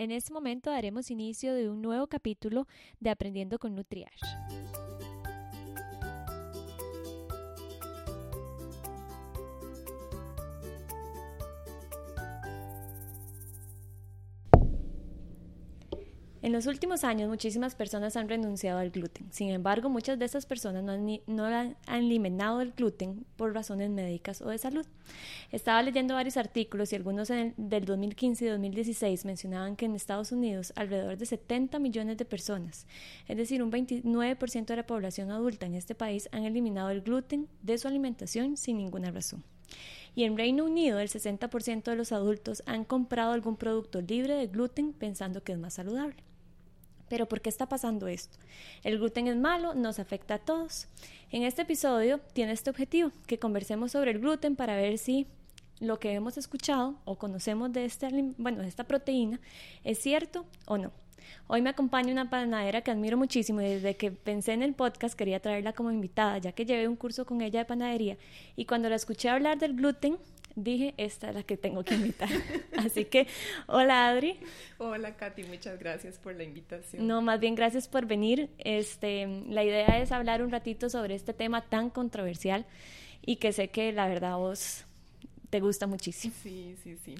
En este momento daremos inicio de un nuevo capítulo de Aprendiendo con Nutriash. En los últimos años muchísimas personas han renunciado al gluten. Sin embargo, muchas de estas personas no han, eliminado el gluten por razones médicas o de salud. Estaba leyendo varios artículos y algunos del 2015 y 2016 mencionaban que en Estados Unidos alrededor de 70 millones de personas, es decir, un 29% de la población adulta en este país, han eliminado el gluten de su alimentación sin ninguna razón. Y en Reino Unido el 60% de los adultos han comprado algún producto libre de gluten pensando que es más saludable. Pero ¿por qué está pasando esto? El gluten es malo, nos afecta a todos. En este episodio tiene este objetivo, que conversemos sobre el gluten para ver si lo que hemos escuchado o conocemos de, este, bueno, esta proteína es cierto o no. Hoy me acompaña una panadera que admiro muchísimo y desde que pensé en el podcast quería traerla como invitada, ya que llevé un curso con ella de panadería y cuando la escuché hablar del gluten dije, esta es la que tengo que invitar. Así que, hola Adri. Hola Katy, muchas gracias por la invitación. No, más bien gracias por venir. Este, la idea es hablar un ratito sobre este tema tan controversial y que sé que la verdad vos te gusta muchísimo. Sí, sí, sí.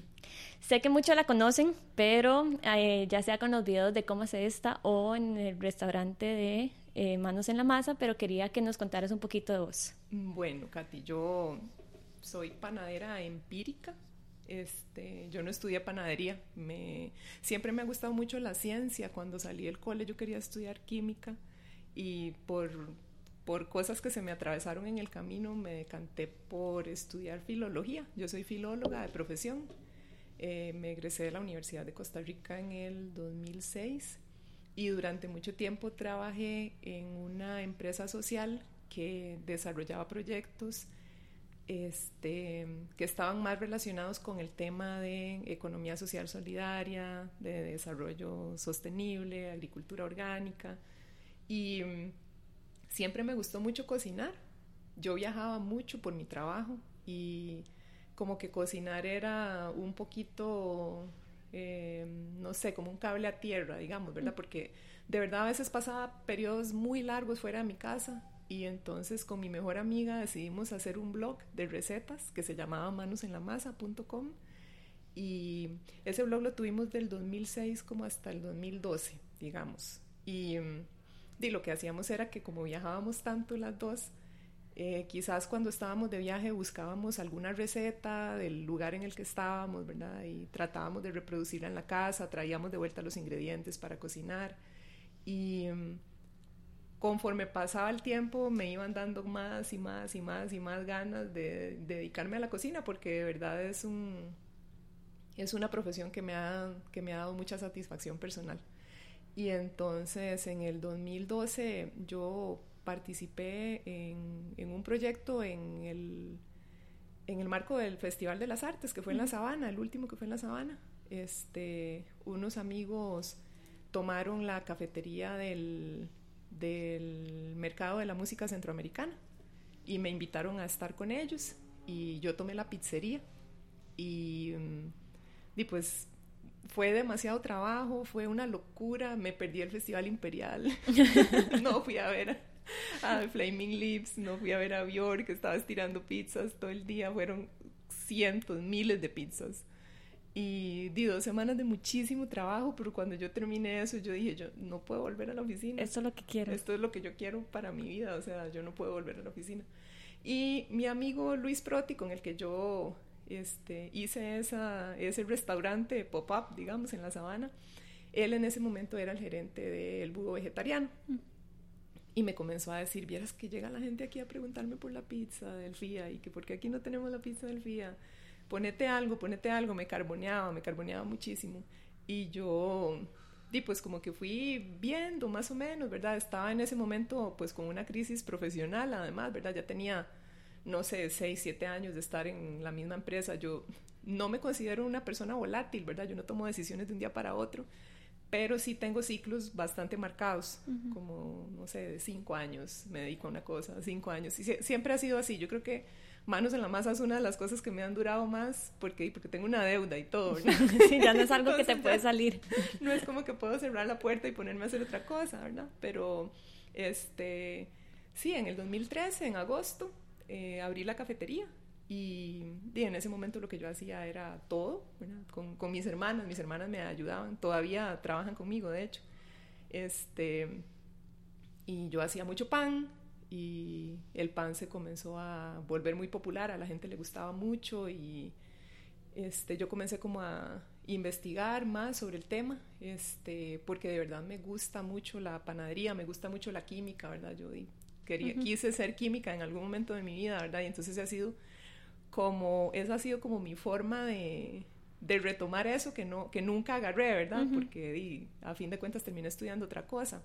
Sé que muchos la conocen, pero eh, ya sea con los videos de cómo hace esta o en el restaurante de eh, Manos en la Masa, pero quería que nos contaras un poquito de vos. Bueno, Katy, yo soy panadera empírica. Este, yo no estudié panadería. Me, siempre me ha gustado mucho la ciencia. Cuando salí del cole yo quería estudiar química y por, por cosas que se me atravesaron en el camino me decanté por estudiar filología. Yo soy filóloga de profesión. Eh, me egresé de la Universidad de Costa Rica en el 2006 y durante mucho tiempo trabajé en una empresa social que desarrollaba proyectos este, que estaban más relacionados con el tema de economía social solidaria, de desarrollo sostenible, agricultura orgánica. Y mm, siempre me gustó mucho cocinar. Yo viajaba mucho por mi trabajo y como que cocinar era un poquito, eh, no sé, como un cable a tierra, digamos, ¿verdad? Porque de verdad a veces pasaba periodos muy largos fuera de mi casa y entonces con mi mejor amiga decidimos hacer un blog de recetas que se llamaba manosenlamasa.com y ese blog lo tuvimos del 2006 como hasta el 2012, digamos. Y, y lo que hacíamos era que como viajábamos tanto las dos, eh, quizás cuando estábamos de viaje buscábamos alguna receta del lugar en el que estábamos, ¿verdad? Y tratábamos de reproducirla en la casa, traíamos de vuelta los ingredientes para cocinar. Y conforme pasaba el tiempo me iban dando más y más y más y más ganas de, dedicarme a la cocina porque de verdad es un es una profesión que me ha que me ha dado mucha satisfacción personal. Y entonces en el 2012 yo participé en, en un proyecto en el en el marco del Festival de las Artes que fue en la Sabana el último que fue en la Sabana. Este unos amigos tomaron la cafetería del del mercado de la música centroamericana. Y me invitaron a estar con ellos y yo tomé la pizzería. Y, mm, y pues fue demasiado trabajo, fue una locura, me perdí el Festival Imperial, no fui a ver a, Flaming Lips, no fui a ver a Björk que estaba estirando pizzas todo el día, fueron cientos, miles de pizzas. Y di dos semanas de muchísimo trabajo, pero cuando yo terminé eso, yo dije, yo no puedo volver a la oficina. Esto es lo que quiero. Esto es lo que yo quiero para mi vida, o sea, yo no puedo volver a la oficina. Y mi amigo Luis Proti, con el que yo este, hice esa, ese restaurante pop-up, digamos, en la sabana, él en ese momento era el gerente del Budo Vegetariano. Mm. Y me comenzó a decir, vieras que llega la gente aquí a preguntarme por la pizza del FIA y que por qué aquí no tenemos la pizza del FIA ponete algo, ponete algo, me carboneaba, me carboneaba muchísimo. Y yo, di, pues como que fui viendo más o menos, ¿verdad? Estaba en ese momento pues con una crisis profesional además, ¿verdad? Ya tenía, no sé, 6, 7 años de estar en la misma empresa. Yo no me considero una persona volátil, ¿verdad? Yo no tomo decisiones de un día para otro, pero sí tengo ciclos bastante marcados, como, no sé, de 5 años me dedico a una cosa, 5 años. Y siempre ha sido así. Yo creo que manos en la masa es una de las cosas que me han durado más porque, porque tengo una deuda y todo, sí, ya no es algo que te puede salir. No es como que puedo cerrar la puerta y ponerme a hacer otra cosa, ¿verdad? Pero, este, sí, en el 2013, en agosto, eh, abrí la cafetería y, en ese momento lo que yo hacía era todo, con, con, mis hermanas, mis hermanas me ayudaban, todavía trabajan conmigo, de hecho. Este, y yo hacía mucho pan, y el pan se comenzó a volver muy popular, a la gente le gustaba mucho y este, yo comencé como a investigar más sobre el tema, este, porque de verdad me gusta mucho la panadería, me gusta mucho la química, ¿verdad? Yo quería, quise ser química en algún momento de mi vida, ¿verdad? Y entonces ha sido como, esa ha sido como mi forma de, de retomar eso que, no, que nunca agarré, ¿verdad? Porque a fin de cuentas terminé estudiando otra cosa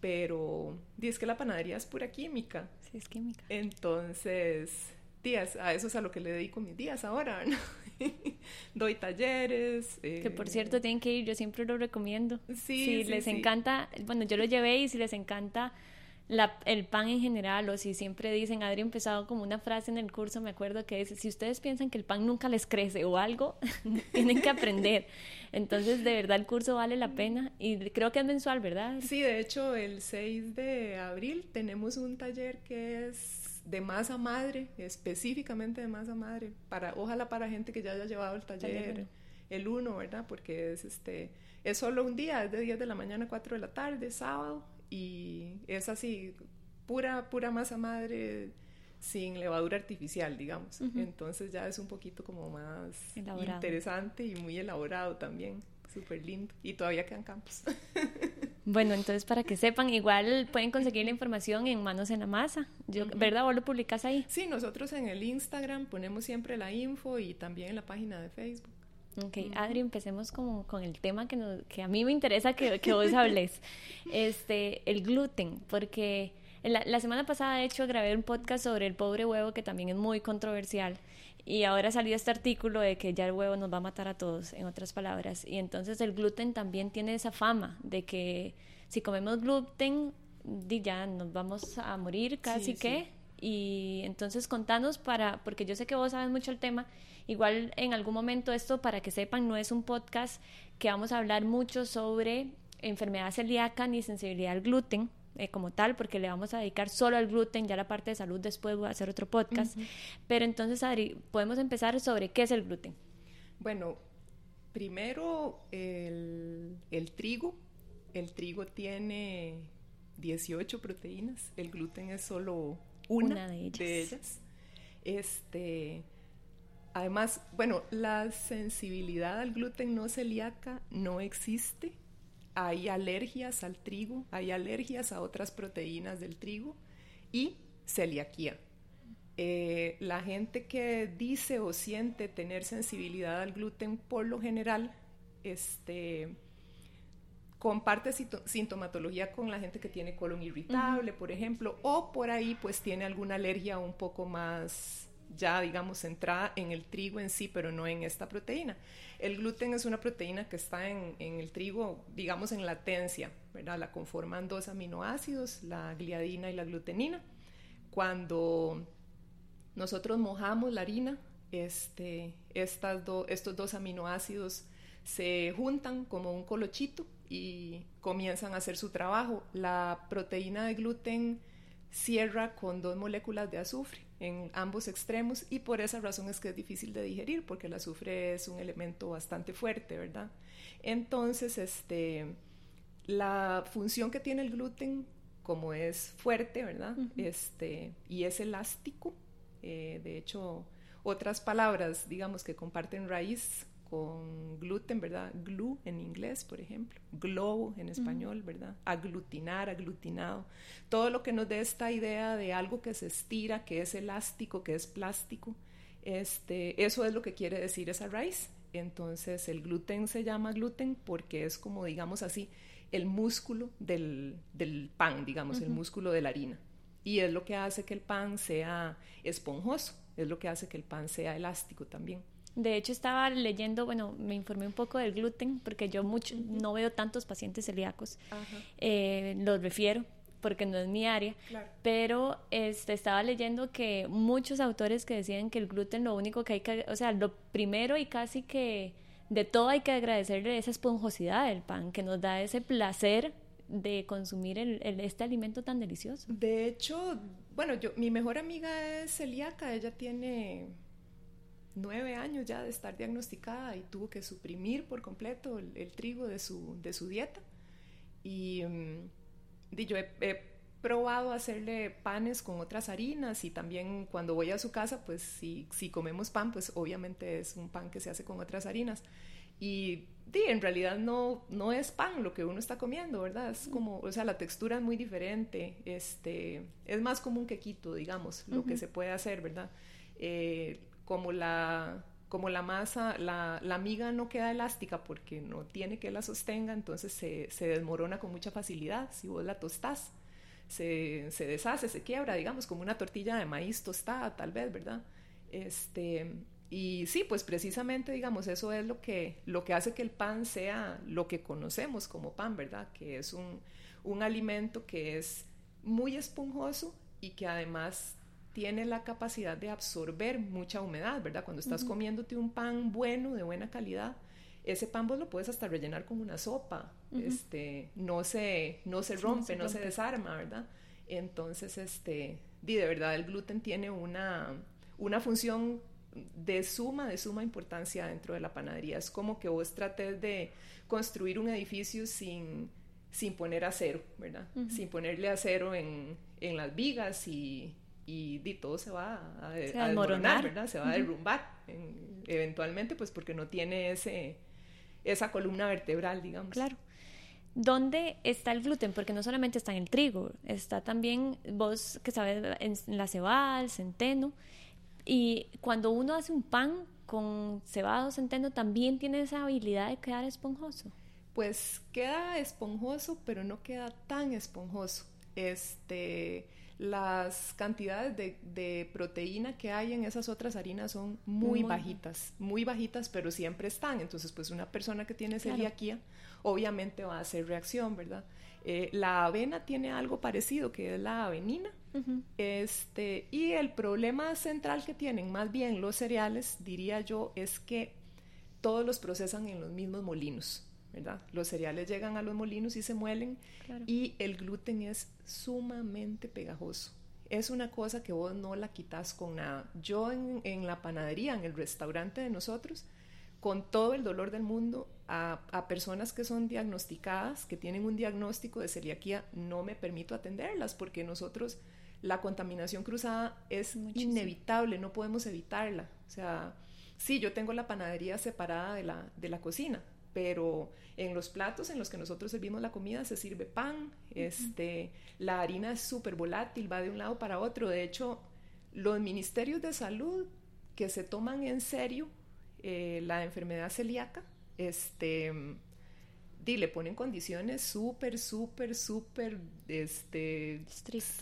pero es que la panadería es pura química. Sí, es química. Entonces, días, a eso es a lo que le dedico mis días ahora, ¿no? Doy talleres. Que por cierto eh, tienen que ir, yo siempre lo recomiendo. Sí, si les encanta, bueno, yo lo llevé y si les encanta el pan en general, o si siempre dicen, Adri empezado como una frase en el curso, me acuerdo que dice, si ustedes piensan que el pan nunca les crece o algo, tienen que aprender. Entonces, de verdad, el curso vale la pena y creo que es mensual, ¿verdad? Sí, de hecho, el 6 de abril tenemos un taller que es de masa madre, específicamente de masa madre, para, ojalá para gente que ya haya llevado el taller, el 1, ¿verdad? Porque es este es solo un día, es de 10 de la mañana a 4 de la tarde, sábado, y es así, pura, pura masa madre sin levadura artificial, digamos. Entonces ya es un poquito como más interesante y muy elaborado también. Súper lindo. Y todavía quedan campos. Bueno, entonces para que sepan, igual pueden conseguir la información en Manos en la Masa. Yo, ¿Verdad? ¿Vos lo publicas ahí? Sí, nosotros en el Instagram ponemos siempre la info y también en la página de Facebook. Ok, Adri, empecemos como con el tema que, que a mí me interesa que, que vos hables, este, el gluten, porque la, la, semana pasada, de hecho, grabé un podcast sobre el pobre huevo, que también es muy controversial, y ahora salió este artículo de que ya el huevo nos va a matar a todos, en otras palabras, y entonces el gluten también tiene esa fama de que si comemos gluten, ya nos vamos a morir casi que, y entonces contanos para, porque yo sé que vos sabes mucho el tema, Igual en algún momento esto, para que sepan, no es un podcast que vamos a hablar mucho sobre enfermedad celíaca ni sensibilidad al gluten. Eh, como tal, porque le vamos a dedicar solo al gluten, ya la parte de salud después voy a hacer otro podcast. Pero entonces, Adri, podemos empezar sobre qué es el gluten. Bueno, primero el, trigo. El trigo tiene 18 proteínas, el gluten es solo una, de ellas. De ellas. Este, Además, bueno, la sensibilidad al gluten no celíaca no existe. Hay alergias al trigo, hay alergias a otras proteínas del trigo y celiaquía. Eh, la gente que dice o siente tener sensibilidad al gluten por lo general este, comparte sintomatología con la gente que tiene colon irritable, por ejemplo, o por ahí pues tiene alguna alergia un poco más ya, digamos, centrada en el trigo en sí, pero no en esta proteína. El gluten es una proteína que está en, el trigo, digamos, en latencia, ¿verdad? La conforman dos aminoácidos, la gliadina y la glutenina. Cuando nosotros mojamos la harina, este, estas estos dos aminoácidos se juntan como un colochito y comienzan a hacer su trabajo. La proteína de gluten cierra con dos moléculas de azufre en ambos extremos y por esa razón es que es difícil de digerir porque el azufre es un elemento bastante fuerte, ¿verdad? Entonces, este, la función que tiene el gluten, como es fuerte, ¿verdad? este, y es elástico, eh, de hecho, otras palabras, digamos, que comparten raíz con gluten, ¿verdad? Glue en inglés, por ejemplo, glow en español, ¿verdad? Aglutinar, aglutinado. Todo lo que nos dé esta idea de algo que se estira, que es elástico, que es plástico, este, eso es lo que quiere decir esa raíz. Entonces, el gluten se llama gluten porque es como, digamos así, el músculo del, pan, digamos, el músculo de la harina. Y es lo que hace que el pan sea esponjoso, es lo que hace que el pan sea elástico también. De hecho, estaba leyendo, bueno, me informé un poco del gluten, porque yo mucho, no veo tantos pacientes celíacos. Eh, los refiero porque no es mi área, pero este, estaba leyendo que muchos autores que decían que el gluten lo único que hay que, o sea, lo primero y casi que de todo hay que agradecerle esa esponjosidad del pan, que nos da ese placer de consumir el, este alimento tan delicioso. De hecho, bueno, yo, mi mejor amiga es celíaca, ella tiene nueve años ya de estar diagnosticada y tuvo que suprimir por completo el, trigo de su, de su dieta. Y, mm, yo he, probado hacerle panes con otras harinas y también cuando voy a su casa, pues si, si comemos pan, pues obviamente es un pan que se hace con otras harinas. Y en realidad no, no es pan lo que uno está comiendo, ¿verdad? Es como, o sea, la textura es muy diferente, este, es más como un quequito, digamos, lo que se puede hacer, ¿verdad? Eh, como la, como la masa, la, la, miga no queda elástica porque no tiene que la sostenga, entonces se, se desmorona con mucha facilidad. Si vos la tostás, se, se, deshace, se quiebra, digamos, como una tortilla de maíz tostada, tal vez, ¿verdad? Este, y sí, pues precisamente, digamos, eso es lo que, lo que hace que el pan sea lo que conocemos como pan, ¿verdad? Que es un, un alimento que es muy esponjoso y que además tiene la capacidad de absorber mucha humedad, ¿verdad? Cuando estás comiéndote un pan bueno, de buena calidad, ese pan vos lo puedes hasta rellenar con una sopa, este, no se, no se rompe, no, se, desarma, ¿verdad? Entonces, este, de verdad, el gluten tiene una, una función de suma, de suma importancia dentro de la panadería. Es como que vos trates de construir un edificio sin, sin poner acero, ¿verdad? Sin ponerle acero en, en las vigas y, y, todo se va a, desmoronar, ¿verdad? Se va a derrumbar eventualmente, pues porque no tiene ese, esa columna vertebral, digamos. Claro. ¿Dónde está el gluten? Porque no solamente está en el trigo, está también, vos que sabes, en la cebada, el centeno. Y cuando uno hace un pan con cebada o centeno, también tiene esa habilidad de quedar esponjoso. Pues queda esponjoso, pero no queda tan esponjoso. Este, las cantidades de, proteína que hay en esas otras harinas son muy, bajitas, muy bajitas, pero siempre están. Entonces, pues una persona que tiene celiaquía, obviamente va a hacer reacción, ¿verdad? Eh, la avena tiene algo parecido, que es la avenina. este, y el problema central que tienen, más bien los cereales, diría yo, es que todos los procesan en los mismos molinos. Los cereales llegan a los molinos y se muelen y el gluten es sumamente pegajoso. Es una cosa que vos no la quitas con nada. Yo en, la panadería, en el restaurante de nosotros, con todo el dolor del mundo, a, personas que son diagnosticadas, que tienen un diagnóstico de celiaquía, no me permito atenderlas porque nosotros la contaminación cruzada es inevitable, no podemos evitarla. O sea, sí, yo tengo la panadería separada de la, de la cocina, pero en los platos en los que nosotros servimos la comida se sirve pan, este, la harina es súper volátil, va de un lado para otro. De hecho, los ministerios de salud que se toman en serio eh, la enfermedad celíaca, este, le ponen condiciones súper, súper, súper este,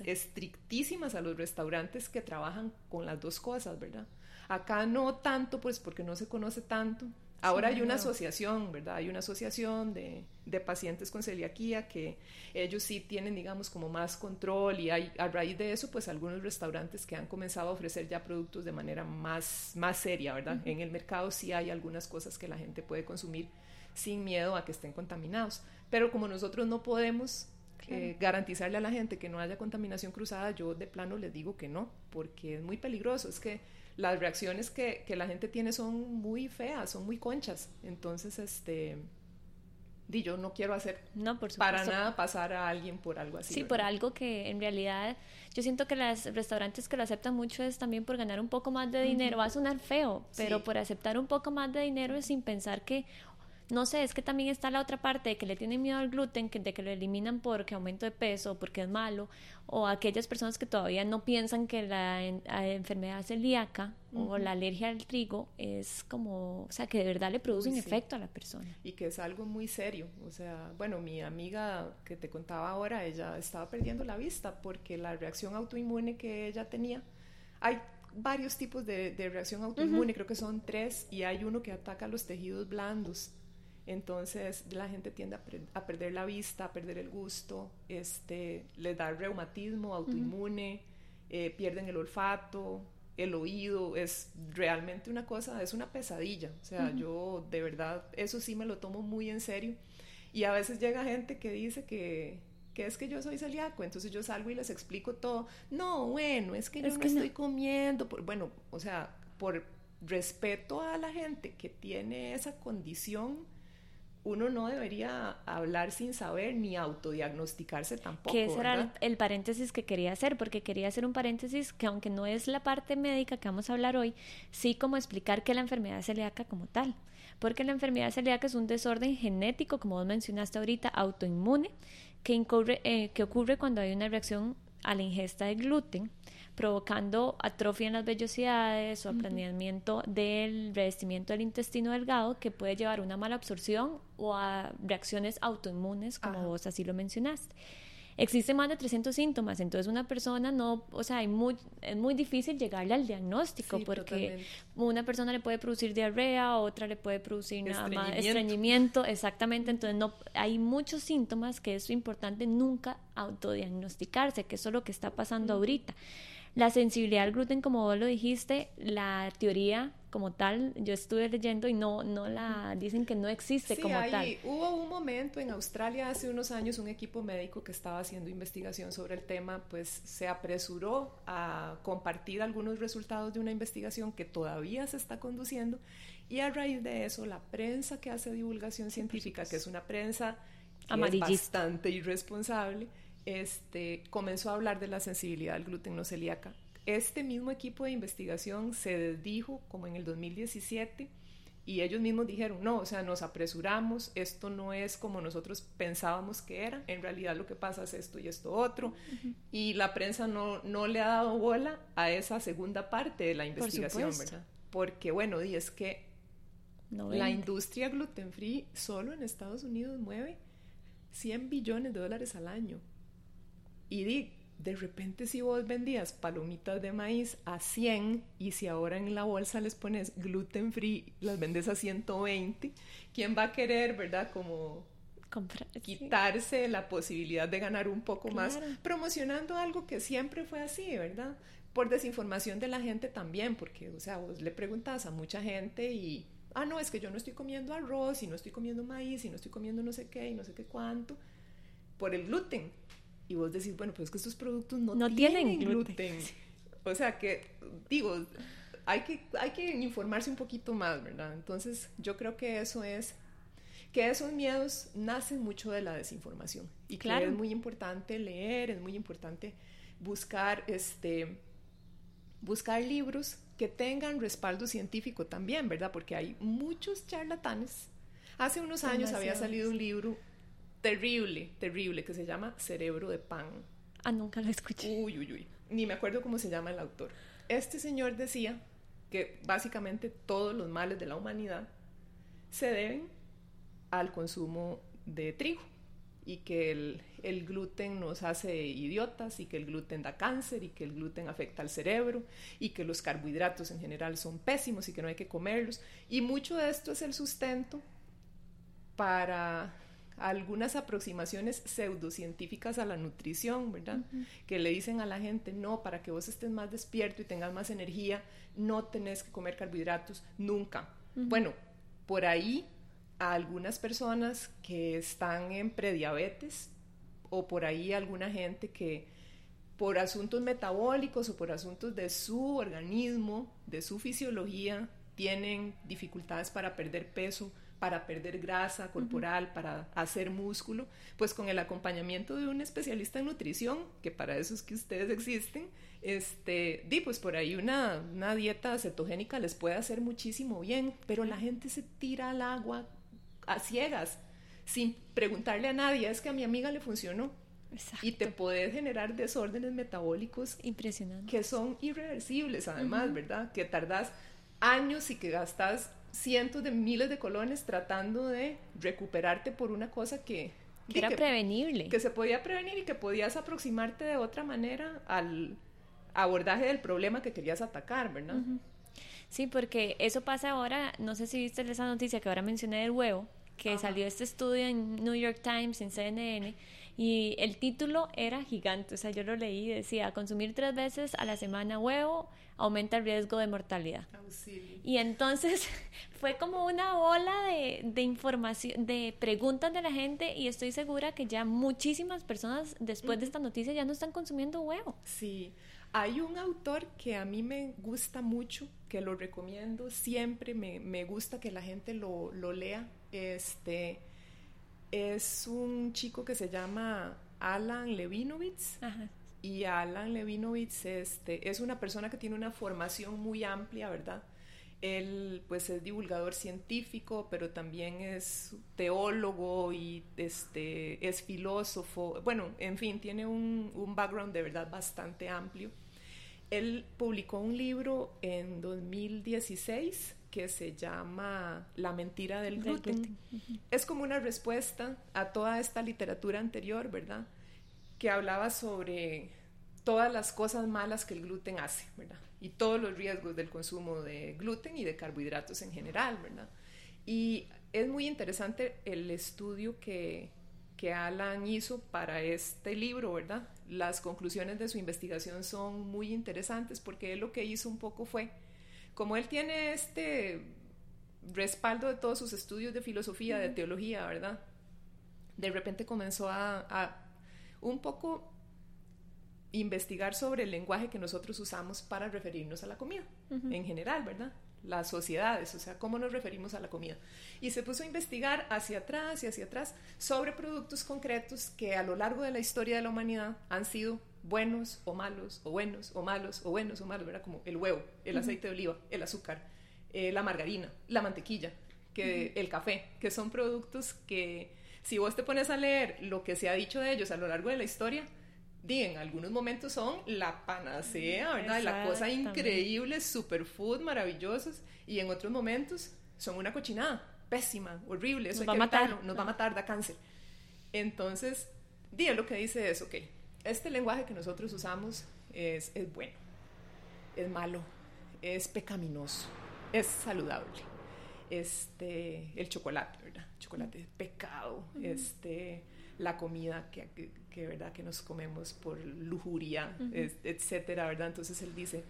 estrictísimas a los restaurantes que trabajan con las dos cosas, ¿verdad? Acá no tanto, pues porque no se conoce tanto, Ahora hay una asociación, ¿verdad? Hay una asociación de, de, pacientes con celiaquía que ellos sí tienen, digamos, como más control y hay, a raíz de eso, pues algunos restaurantes que han comenzado a ofrecer ya productos de manera más, más seria, ¿verdad? En el mercado sí hay algunas cosas que la gente puede consumir sin miedo a que estén contaminados. Pero como nosotros no podemos eh, garantizarle a la gente que no haya contaminación cruzada, yo de plano les digo que no, porque es muy peligroso. Es que las reacciones que, que, la gente tiene son muy feas, son muy conchas. Entonces, este, di, yo no quiero hacer no, por para nada pasar a alguien por algo así. Sí, por algo que en realidad yo siento que los restaurantes que lo aceptan mucho es también por ganar un poco más de dinero. Va a sonar feo, pero por aceptar un poco más de dinero sin pensar que no sé, es que también está la otra parte de que le tienen miedo al gluten, que, de que lo eliminan porque aumento de peso, porque es malo, o aquellas personas que todavía no piensan que la, enfermedad celíaca o la alergia al trigo es como, o sea, que de verdad le produce un efecto a la persona. Y que es algo muy serio. O sea, bueno, mi amiga que te contaba ahora, ella estaba perdiendo la vista porque la reacción autoinmune que ella tenía, hay varios tipos de, reacción autoinmune, creo que son tres, y hay uno que ataca los tejidos blandos Entonces la gente tiende a, perder la vista, a perder el gusto, este, les da reumatismo, autoinmune, eh, pierden el olfato, el oído, es realmente una cosa, es una pesadilla. O sea, yo de verdad, eso sí me lo tomo muy en serio. Y a veces llega gente que dice que, que es que yo soy celíaco, entonces yo salgo y les explico todo. No, bueno, es que yo no estoy comiendo. bueno, o sea, por respeto a la gente que tiene esa condición, uno no debería hablar sin saber ni autodiagnosticarse tampoco. Que ese era el, paréntesis que quería hacer, porque quería hacer un paréntesis que aunque no es la parte médica que vamos a hablar hoy, sí como explicar que la enfermedad celíaca como tal. Porque la enfermedad celíaca es un desorden genético, como vos mencionaste ahorita, autoinmune, que, eh, que ocurre cuando hay una reacción a la ingesta de gluten provocando atrofia en las vellosidades o aplanamiento del revestimiento del intestino delgado que puede llevar a una mala absorción o a reacciones autoinmunes, como vos así lo mencionaste. Existen más de 300 síntomas, entonces una persona no, o sea, hay muy, es muy difícil llegarle al diagnóstico porque una persona le puede producir diarrea, otra le puede producir nada más estreñimiento, exactamente, entonces no, hay muchos síntomas que es importante nunca autodiagnosticarse, que eso es lo que está pasando ahorita. La sensibilidad al gluten, como vos lo dijiste, la teoría como tal, yo estuve leyendo y no, no la dicen que no existe como tal. Hubo un momento en Australia hace unos años, un equipo médico que estaba haciendo investigación sobre el tema, pues se apresuró a compartir algunos resultados de una investigación que todavía se está conduciendo y a raíz de eso la prensa que hace divulgación científica, que es una prensa bastante irresponsable, este, comenzó a hablar de la sensibilidad al gluten no celíaca. Este mismo equipo de investigación se desdijo como en el 2017 y ellos mismos dijeron, no, o sea, nos apresuramos, esto no es como nosotros pensábamos que era, en realidad lo que pasa es esto y esto otro, y la prensa no, no le ha dado bola a esa segunda parte de la investigación, ¿verdad? Porque bueno, y es que la industria gluten free solo en Estados Unidos mueve 100 billones de dólares al año. Y di, de repente si vos vendías palomitas de maíz a 100 y si ahora en la bolsa les pones gluten free, las vendes a 120, ¿quién va a querer, verdad? Como quitarse la posibilidad de ganar un poco más promocionando algo que siempre fue así, ¿verdad? Por desinformación de la gente también, porque, o sea, vos le preguntas a mucha gente y, ah, no, es que yo no estoy comiendo arroz y no estoy comiendo maíz y no estoy comiendo no sé qué y no sé qué cuánto, por el gluten y vos decís, bueno, pues es que estos productos no, tienen, gluten. O sea que, digo, hay que, hay que informarse un poquito más, ¿verdad? Entonces, yo creo que eso es, que esos miedos nacen mucho de la desinformación. Y claro. es muy importante leer, es muy importante buscar, este, buscar libros que tengan respaldo científico también, ¿verdad? Porque hay muchos charlatanes. Hace unos años había salido un libro terrible, terrible, que se llama Cerebro de Pan. Ah, nunca lo escuché. Uy, uy, uy. Ni me acuerdo cómo se llama el autor. Este señor decía que básicamente todos los males de la humanidad se deben al consumo de trigo y que el, el, gluten nos hace idiotas y que el gluten da cáncer y que el gluten afecta al cerebro y que los carbohidratos en general son pésimos y que no hay que comerlos. Y mucho de esto es el sustento para algunas aproximaciones pseudocientíficas a la nutrición, ¿verdad? Que le dicen a la gente, no, para que vos estés más despierto y tengas más energía, no tenés que comer carbohidratos nunca. Bueno, por ahí a algunas personas que están en prediabetes o por ahí alguna gente que por asuntos metabólicos o por asuntos de su organismo, de su fisiología, tienen dificultades para perder peso, para perder grasa corporal, para hacer músculo, pues con el acompañamiento de un especialista en nutrición, que para eso es que ustedes existen, este, di, pues por ahí una, una dieta cetogénica les puede hacer muchísimo bien, pero la gente se tira al agua a ciegas, sin preguntarle a nadie, es que a mi amiga le funcionó. Y te puede generar desórdenes metabólicos impresionantes que son irreversibles además, ¿verdad? Que tardas años y que gastas cientos de miles de colones tratando de recuperarte por una cosa que, que era prevenible. Que se podía prevenir y que podías aproximarte de otra manera al abordaje del problema que querías atacar, ¿verdad? Sí, porque eso pasa ahora, no sé si viste esa noticia que ahora mencioné del huevo, que salió este estudio en New York Times, en CNN, y el título era gigante, o sea, yo lo leí decía, consumir tres veces a la semana huevo aumenta el riesgo de mortalidad. Y entonces fue como una bola de, de, información, de preguntas de la gente y estoy segura que ya muchísimas personas después de esta noticia ya no están consumiendo huevo. Sí, hay un autor que a mí me gusta mucho, que lo recomiendo siempre, me, me gusta que la gente lo, lo lea. Este, es un chico que se llama Alan Levinovitz. Y Alan Levinovitz este, es una persona que tiene una formación muy amplia, ¿verdad? Él pues es divulgador científico, pero también es teólogo y este, es filósofo. Bueno, en fin, tiene un, un background de verdad bastante amplio. Él publicó un libro en 2016 que se llama La mentira del gluten. Es como una respuesta a toda esta literatura anterior, ¿verdad? Que hablaba sobre todas las cosas malas que el gluten hace, ¿verdad? Y todos los riesgos del consumo de gluten y de carbohidratos en general, ¿verdad? Y es muy interesante el estudio que, que Alan hizo para este libro, ¿verdad? Las conclusiones de su investigación son muy interesantes porque él lo que hizo un poco fue como él tiene este respaldo de todos sus estudios de filosofía, de teología, ¿verdad? De repente comenzó a, un poco investigar sobre el lenguaje que nosotros usamos para referirnos a la comida, en general, ¿verdad? Las sociedades, o sea, cómo nos referimos a la comida. Y se puso a investigar hacia atrás y hacia atrás sobre productos concretos que a lo largo de la historia de la humanidad han sido buenos o malos, o buenos o malos, o buenos o malos, ¿verdad? Como el huevo, el aceite de oliva, el azúcar, eh, la margarina, la mantequilla, que, el café, que son productos que si vos te pones a leer lo que se ha dicho de ellos a lo largo de la historia, di, en algunos momentos son la panacea, ¿verdad? La cosa increíble, superfood, maravillosos, y en otros momentos son una cochinada, pésima, horrible, eso nos hay va que a matar. nos va a matar, da cáncer. Entonces, di, lo que dice es, ok, este lenguaje que nosotros usamos es, es bueno, es malo, es pecaminoso, es saludable. Este, el chocolate, ¿verdad? El chocolate es pecado, este, la comida que, que, ¿verdad? que nos comemos por lujuria, etcétera, ¿verdad? Entonces él dice,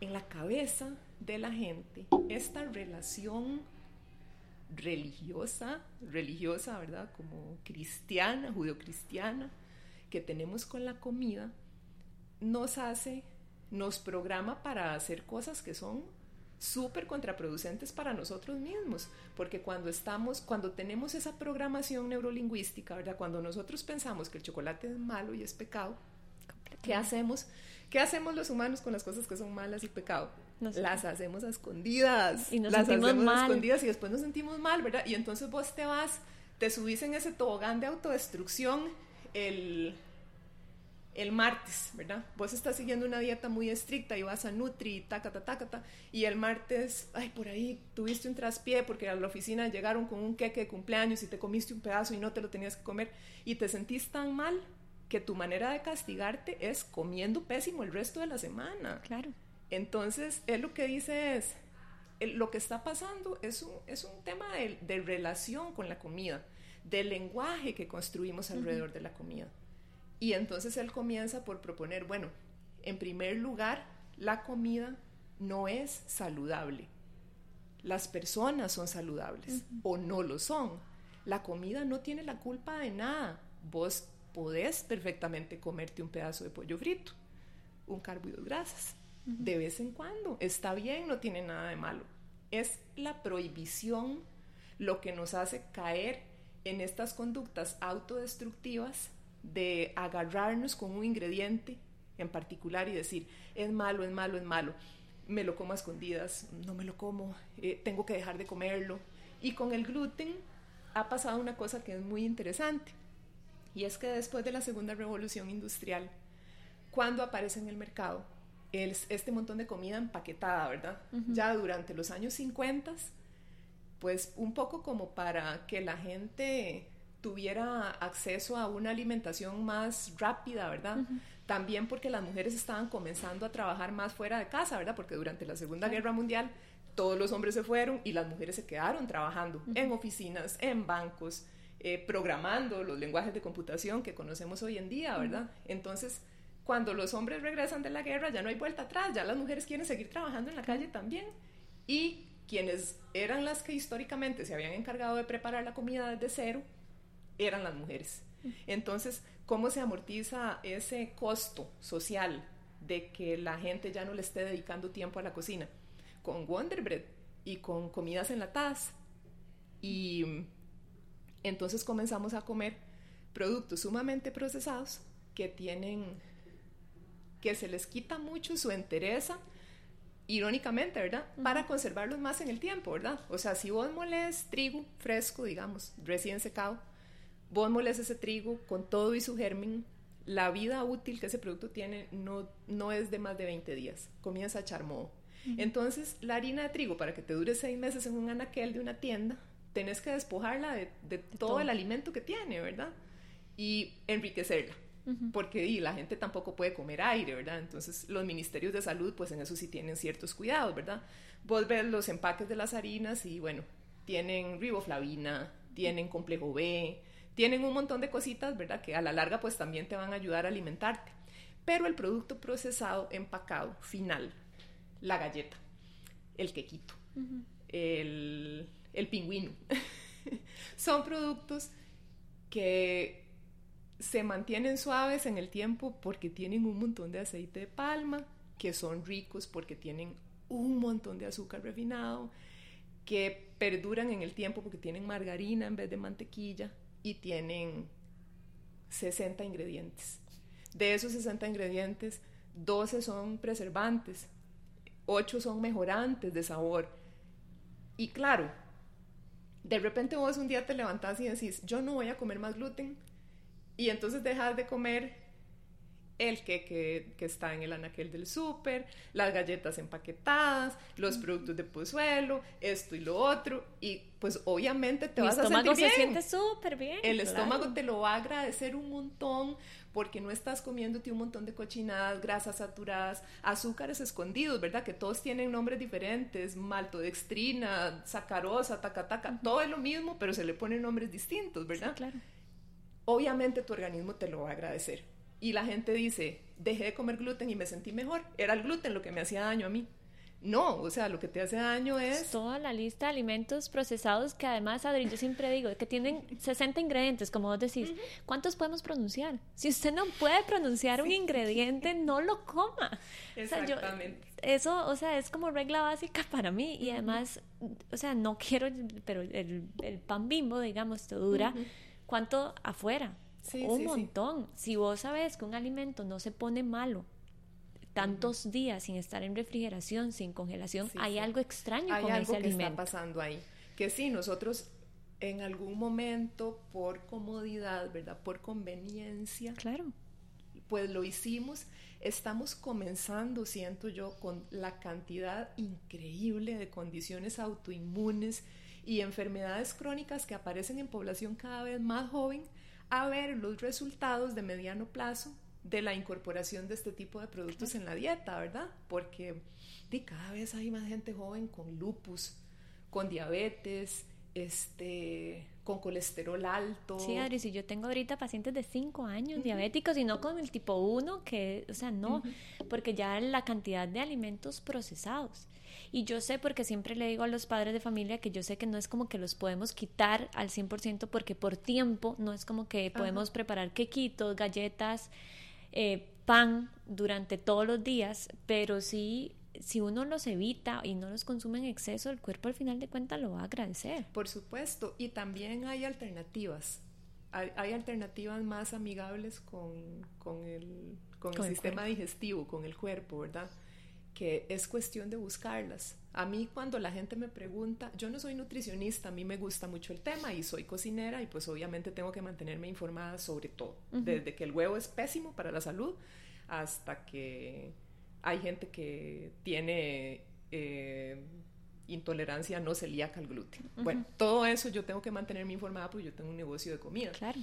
en la cabeza de la gente, esta relación religiosa, religiosa, ¿verdad? Como cristiana, judeocristiana, que tenemos con la comida nos hace, nos programa para hacer cosas que son súper contraproducentes para nosotros mismos, porque cuando estamos, cuando tenemos esa programación neurolingüística, ¿verdad? Cuando nosotros pensamos que el chocolate es malo y es pecado, ¿qué hacemos? ¿Qué hacemos los humanos con las cosas que son malas y pecado? las hacemos a escondidas. Y nos las hacemos a escondidas y después nos sentimos mal, ¿verdad? Y entonces vos te vas, te subís en ese tobogán de autodestrucción el, el martes, ¿verdad? Vos estás siguiendo una dieta muy estricta y vas a Nutri, taca, taca, taca, y el martes, ay, por ahí tuviste un traspié porque a la oficina llegaron con un queque de cumpleaños y te comiste un pedazo y no te lo tenías que comer y te sentís tan mal que tu manera de castigarte es comiendo pésimo el resto de la semana. Claro. Entonces, él lo que dice es, lo que está pasando es un, es un tema de relación con la comida del lenguaje que construimos alrededor de la comida. Y entonces él comienza por proponer, bueno, en primer lugar, la comida no es saludable. Las personas son saludables o no lo son. La comida no tiene la culpa de nada. Vos podés perfectamente comerte un pedazo de pollo frito, un carbo grasas, de vez en cuando. Está bien, no tiene nada de malo. Es la prohibición lo que nos hace caer en estas conductas autodestructivas de agarrarnos con un ingrediente en particular y decir, es malo, es malo, es malo, me lo como a escondidas, no me lo como, eh, tengo que dejar de comerlo. Y con el gluten ha pasado una cosa que es muy interesante, y es que después de la segunda revolución industrial, cuando aparece en el mercado este montón de comida empaquetada, ¿verdad? Ya durante los años 50 pues un poco como para que la gente tuviera acceso a una alimentación más rápida, ¿verdad? También porque las mujeres estaban comenzando a trabajar más fuera de casa, ¿verdad? Porque durante la Segunda Guerra Mundial todos los hombres se fueron y las mujeres se quedaron trabajando en oficinas, en bancos, eh, programando los lenguajes de computación que conocemos hoy en día, ¿verdad? Entonces, cuando los hombres regresan de la guerra ya no hay vuelta atrás, ya las mujeres quieren seguir trabajando en la calle también. Y quienes eran las que históricamente se habían encargado de preparar la comida desde cero, eran las mujeres. Entonces, ¿cómo se amortiza ese costo social de que la gente ya no le esté dedicando tiempo a la cocina? Con Wonder Bread y con comidas enlatadas. Y entonces comenzamos a comer productos sumamente procesados que tienen, que se les quita mucho su entereza, irónicamente, ¿verdad? Para conservarlos más en el tiempo, ¿verdad? O sea, si vos moles trigo fresco, digamos, recién secado, vos moles ese trigo con todo y su germen, la vida útil que ese producto tiene no, no es de más de 20 días, comienza a echar moho. Entonces, la harina de trigo, para que te dure seis meses en un anaquel de una tienda, tenés que despojarla de, todo, el alimento que tiene, ¿verdad? Y enriquecerla. Porque y, la gente tampoco puede comer aire, ¿verdad? Entonces los ministerios de salud, pues en eso sí tienen ciertos cuidados, ¿verdad? Vos ves los empaques de las harinas y bueno, tienen riboflavina, tienen complejo B, tienen un montón de cositas, ¿verdad? Que a la larga pues también te van a ayudar a alimentarte. Pero el producto procesado, empacado, final, la galleta, el quequito, el el pingüino. Son productos que se mantienen suaves en el tiempo porque tienen un montón de aceite de palma, que son ricos porque tienen un montón de azúcar refinado, que perduran en el tiempo porque tienen margarina en vez de mantequilla y tienen 60 ingredientes. De esos 60 ingredientes, 12 son preservantes, 8 son mejorantes de sabor. Y claro, de repente vos un día te levantás y decís, yo no voy a comer más gluten, y entonces dejas de comer el que, que, está en el anaquel del súper, las galletas empaquetadas, los productos de pozuelo, esto y lo otro, y pues obviamente te vas a sentir bien. se siente súper bien. El estómago te lo va a agradecer un montón porque no estás comiéndote un montón de cochinadas, grasas saturadas, azúcares escondidos, ¿verdad? Que todos tienen nombres diferentes, maltodextrina, sacarosa, taca, todo es lo mismo, pero se le ponen nombres distintos, ¿verdad? claro. Obviamente tu organismo te lo va a agradecer y la gente dice, dejé de comer gluten y me sentí mejor. Era el gluten lo que me hacía daño a mí. No, o sea, lo que te hace daño es... Toda la lista de alimentos procesados que además, Adri, yo siempre digo, que tienen 60 ingredientes, como vos decís. ¿Cuántos podemos pronunciar? Si usted no puede pronunciar un ingrediente, no lo coma. Exactamente. eso, o sea, es como regla básica para mí. Y además, o sea, no quiero, pero el, pan bimbo, digamos, te dura. ¿Cuánto afuera? Un montón. Si vos sabes que un alimento no se pone malo tantos días sin estar en refrigeración, sin congelación, hay algo extraño con ese alimento. que está pasando ahí. Que sí, nosotros en algún momento, por comodidad, ¿verdad? Por conveniencia. Claro. Pues lo hicimos. Estamos comenzando, siento yo, con la cantidad increíble de condiciones autoinmunes y enfermedades crónicas que aparecen en población cada vez más joven a ver los resultados de mediano plazo de la incorporación de este tipo de productos en la dieta, ¿verdad? Porque de cada vez hay más gente joven con lupus, con diabetes, este, con colesterol alto. Sí, Adri, si yo tengo ahorita pacientes de 5 años diabéticos y no con el tipo 1, que, o sea, no, porque ya la cantidad de alimentos procesados. Y yo sé, porque siempre le digo a los padres de familia que yo sé que no es como que los podemos quitar al 100% porque por tiempo no es como que podemos preparar quequitos, galletas, eh, pan durante todos los días, pero sí si uno los evita y no los consume en exceso, el cuerpo al final de cuentas lo va a agradecer. Por supuesto, y también hay alternativas. Hay, alternativas más amigables con, el, con el sistema digestivo, con el cuerpo, ¿verdad? Que es cuestión de buscarlas. A mí cuando la gente me pregunta, yo no soy nutricionista, a mí me gusta mucho el tema y soy cocinera y pues obviamente tengo que mantenerme informada sobre todo, desde que el huevo es pésimo para la salud hasta que hay gente que tiene eh, intolerancia no celíaca al gluten. Bueno, todo eso yo tengo que mantenerme informada porque yo tengo un negocio de comida. Claro.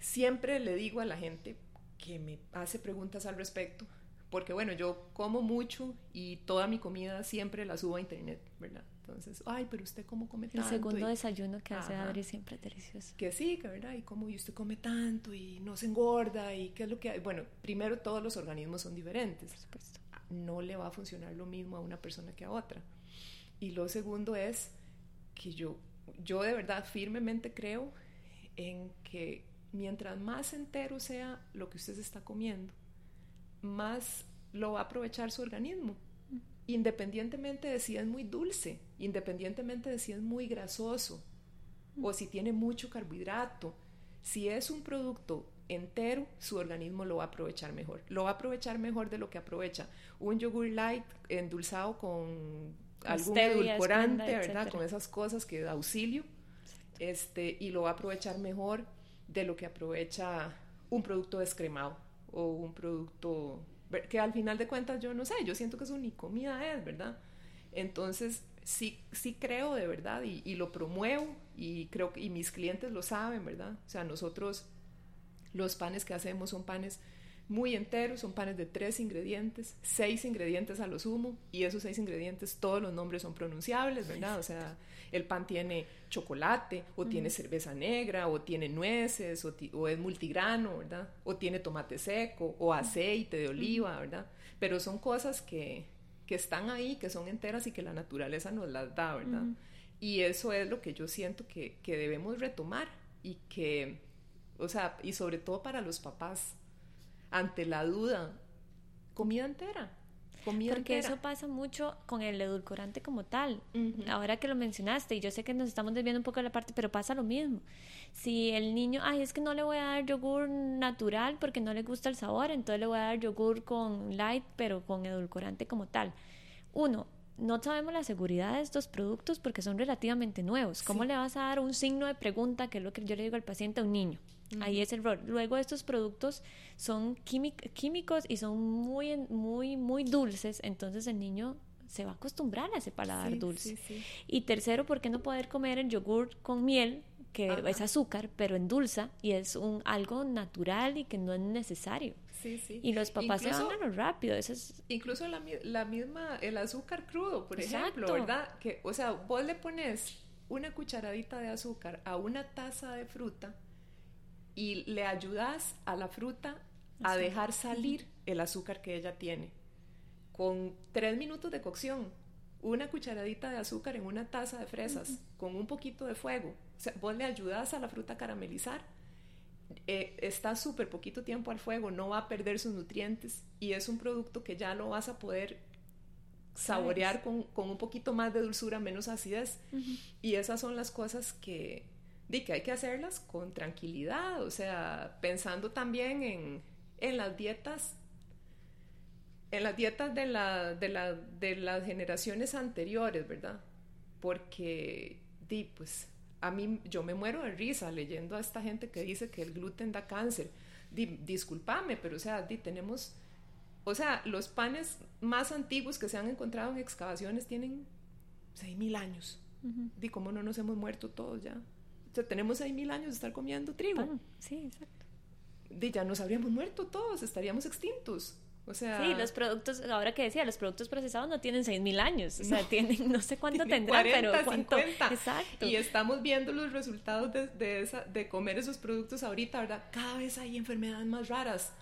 Siempre le digo a la gente que me hace preguntas al respecto, porque bueno, yo como mucho y toda mi comida siempre la subo a internet, ¿verdad? Entonces, ay, pero usted cómo come tanto. El segundo desayuno que hace Adri siempre es delicioso. Que sí, que verdad, y cómo y usted come tanto y no se engorda y qué es lo que hay. Bueno, primero todos los organismos son diferentes. Por supuesto. No le va a funcionar lo mismo a una persona que a otra. Y lo segundo es que yo, yo de verdad firmemente creo en que mientras más entero sea lo que usted se está comiendo, más lo va a aprovechar su organismo independientemente de si es muy dulce, independientemente de si es muy grasoso o si tiene mucho carbohidrato, si es un producto entero, su organismo lo va a aprovechar mejor. Lo va a aprovechar mejor de lo que aprovecha un yogur light endulzado con algún edulcorante, ¿verdad? Con esas cosas que da auxilio. Este, y lo va a aprovechar mejor de lo que aprovecha un producto descremado o un producto que al final de cuentas yo no sé, yo siento que eso ni comida es, ¿verdad? Entonces, sí, sí creo de verdad y, y, lo promuevo y creo que y mis clientes lo saben, ¿verdad? O sea, nosotros los panes que hacemos son panes muy enteros, son panes de tres ingredientes, seis ingredientes a lo sumo, y esos seis ingredientes, todos los nombres son pronunciables, ¿verdad? O sea, el pan tiene chocolate, o tiene cerveza negra, o tiene nueces, o, es multigrano, ¿verdad? O tiene tomate seco, o aceite de oliva, ¿verdad? Pero son cosas que, que están ahí, que son enteras y que la naturaleza nos las da, ¿verdad? Y eso es lo que yo siento que, que debemos retomar y que, o sea, y sobre todo para los papás, ante la duda, comida entera. Comida Porque eso pasa mucho con el edulcorante como tal. Ahora que lo mencionaste, y yo sé que nos estamos desviando un poco de la parte, pero pasa lo mismo. Si el niño, ay, es que no le voy a dar yogur natural porque no le gusta el sabor, entonces le voy a dar yogur con light, pero con edulcorante como tal. Uno, no sabemos la seguridad de estos productos porque son relativamente nuevos. ¿Cómo le vas a dar un signo de pregunta, que es lo que yo le digo al paciente a un niño? Ahí es el rol. Luego estos productos son químicos y son muy, muy, muy dulces, entonces el niño se va a acostumbrar a ese paladar dulce. Y tercero, ¿por qué no poder comer el yogur con miel, que es azúcar, pero endulza y es un algo natural y que no es necesario? Y los papás se van a lo rápido. Eso es... Incluso la, la, misma, el azúcar crudo, por ejemplo, ¿verdad? Que, o sea, vos le pones una cucharadita de azúcar a una taza de fruta y le ayudas a la fruta a dejar salir el azúcar que ella tiene. Con tres minutos de cocción, una cucharadita de azúcar en una taza de fresas, con un poquito de fuego. O sea, vos le ayudas a la fruta a caramelizar. Eh, está súper poquito tiempo al fuego, no va a perder sus nutrientes y es un producto que ya lo vas a poder saborear con, con, un poquito más de dulzura, menos acidez. Y esas son las cosas que, de que hay que hacerlas con tranquilidad, o sea, pensando también en, en las dietas, en las dietas de, la, de, la, de las generaciones anteriores, ¿verdad? Porque, di, pues, a mí yo me muero de risa leyendo a esta gente que dice que el gluten da cáncer. Di, discúlpame, pero o sea, di, tenemos, o sea, los panes más antiguos que se han encontrado en excavaciones tienen 6.000 años. Di, ¿cómo no nos hemos muerto todos ya? O sea, tenemos ahí mil años de estar comiendo trigo. sí, exacto. De ya nos habríamos muerto todos, estaríamos extintos. O sea, sí, los productos, ahora que decía, los productos procesados no tienen seis mil años, o sea, tienen, no sé cuánto tendrán, pero cuánto. Exacto. Y estamos viendo los resultados de, de, esa, de comer esos productos ahorita, ¿verdad? Cada vez hay enfermedades más raras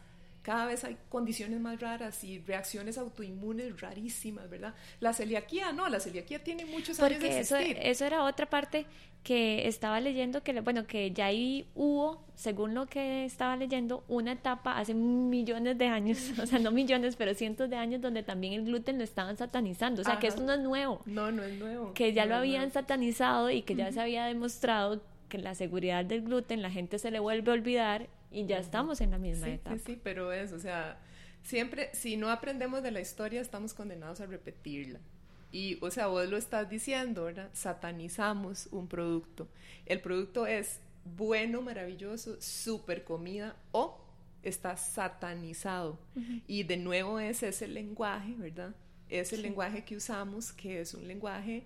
cada vez hay condiciones más raras y reacciones autoinmunes rarísimas, ¿verdad? La celiaquía, no, la celiaquía tiene muchos años de existir. Eso, eso era otra parte que estaba leyendo, que bueno, que ya ahí hubo, según lo que estaba leyendo, una etapa hace millones de años, o sea, no millones, pero cientos de años, donde también el gluten lo estaban satanizando, o sea, que esto no es nuevo. No, no es nuevo. Que ya lo habían satanizado y que ya se había demostrado que la seguridad del gluten la gente se le vuelve a olvidar y ya estamos en la misma etapa. Sí, sí, pero es, o sea, siempre, si no aprendemos de la historia, estamos condenados a repetirla. Y, o sea, vos lo estás diciendo, ¿verdad? Satanizamos un producto. El producto es bueno, maravilloso, súper comida o está satanizado. Y de nuevo es ese lenguaje, ¿verdad? Es el lenguaje que usamos, que es un lenguaje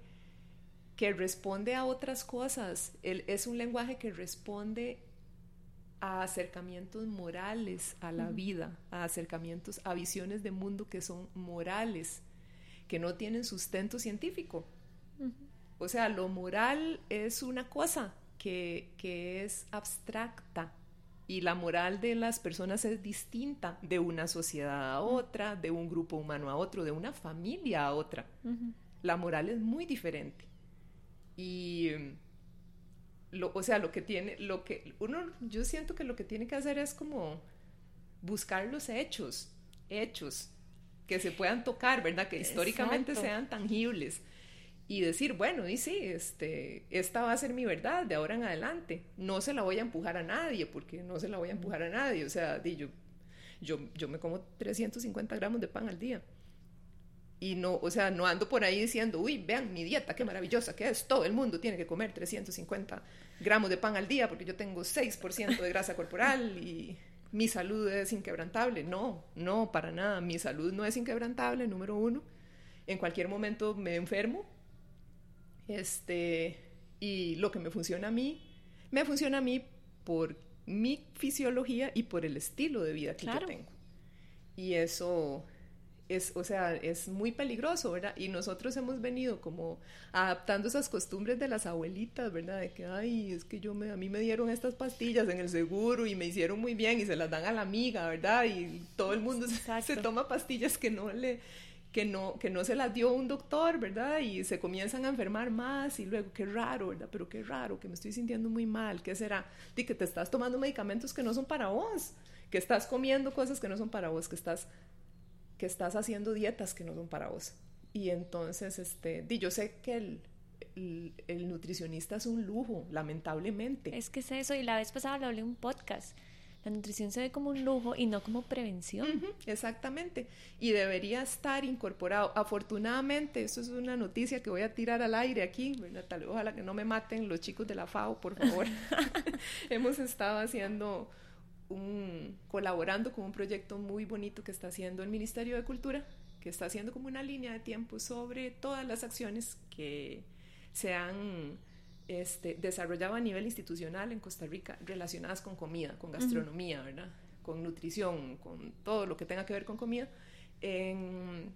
que responde a otras cosas. es un lenguaje que responde a acercamientos morales a la vida, a acercamientos a visiones de mundo que son morales, que no tienen sustento científico. O sea, lo moral es una cosa que, que es abstracta, y la moral de las personas es distinta de una sociedad a otra, de un grupo humano a otro, de una familia a otra. La moral es muy diferente. Y, lo, o sea, lo que tiene, lo que uno, yo siento que lo que tiene que hacer es como buscar los hechos, hechos que se puedan tocar, ¿verdad? Que históricamente sean tangibles y decir, bueno, y sí, este, esta va a ser mi verdad de ahora en adelante. No se la voy a empujar a nadie, porque no se la voy a empujar a nadie. O sea, yo, yo, yo me como 350 gramos de pan al día. Y no, o sea, no ando por ahí diciendo, uy, vean mi dieta, qué maravillosa que es. Todo el mundo tiene que comer 350 gramos de pan al día porque yo tengo 6% de grasa corporal y mi salud es inquebrantable. No, no, para nada. Mi salud no es inquebrantable, número uno. En cualquier momento me enfermo este, y lo que me funciona a mí, me funciona a mí por mi fisiología y por el estilo de vida que yo tengo. Y eso es, o sea, es muy peligroso, ¿verdad? Y nosotros hemos venido como adaptando esas costumbres de las abuelitas, ¿verdad? De que, ay, es que yo me, a mí me dieron estas pastillas en el seguro y me hicieron muy bien y se las dan a la amiga, ¿verdad? Y todo el mundo se, toma pastillas que no le que no, que no se las dio un doctor, ¿verdad? Y se comienzan a enfermar más y luego, qué raro, ¿verdad? Pero qué raro, que me estoy sintiendo muy mal, ¿qué será? De que te estás tomando medicamentos que no son para vos, que estás comiendo cosas que no son para vos, que estás, que estás haciendo dietas que no son para vos. Y entonces, este, di, yo sé que el, el, el, nutricionista es un lujo, lamentablemente. Es que es eso, y la vez pasada lo hablé en un podcast la nutrición se ve como un lujo y no como prevención. exactamente. Y debería estar incorporado. Afortunadamente, esto es una noticia que voy a tirar al aire aquí, Tal, ojalá que no me maten los chicos de la FAO, por favor. Hemos estado haciendo un, colaborando con un proyecto muy bonito que está haciendo el Ministerio de Cultura, que está haciendo como una línea de tiempo sobre todas las acciones que se han este, desarrollaba a nivel institucional en Costa Rica relacionadas con comida, con gastronomía, ¿verdad? Con nutrición, con todo lo que tenga que ver con comida, en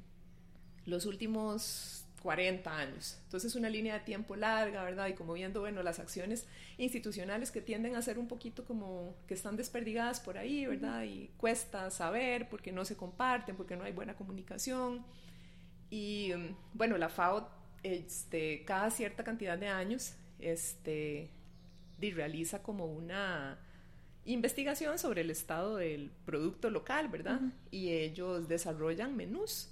los últimos 40 años. Entonces una línea de tiempo larga, ¿verdad? Y como viendo, bueno, las acciones institucionales que tienden a ser un poquito como que están desperdigadas por ahí, ¿verdad? Y cuesta saber porque no se comparten, porque no hay buena comunicación. Y bueno, la FAO este, cada cierta cantidad de años este, realiza como una investigación sobre el estado del producto local, ¿verdad? Y ellos desarrollan menús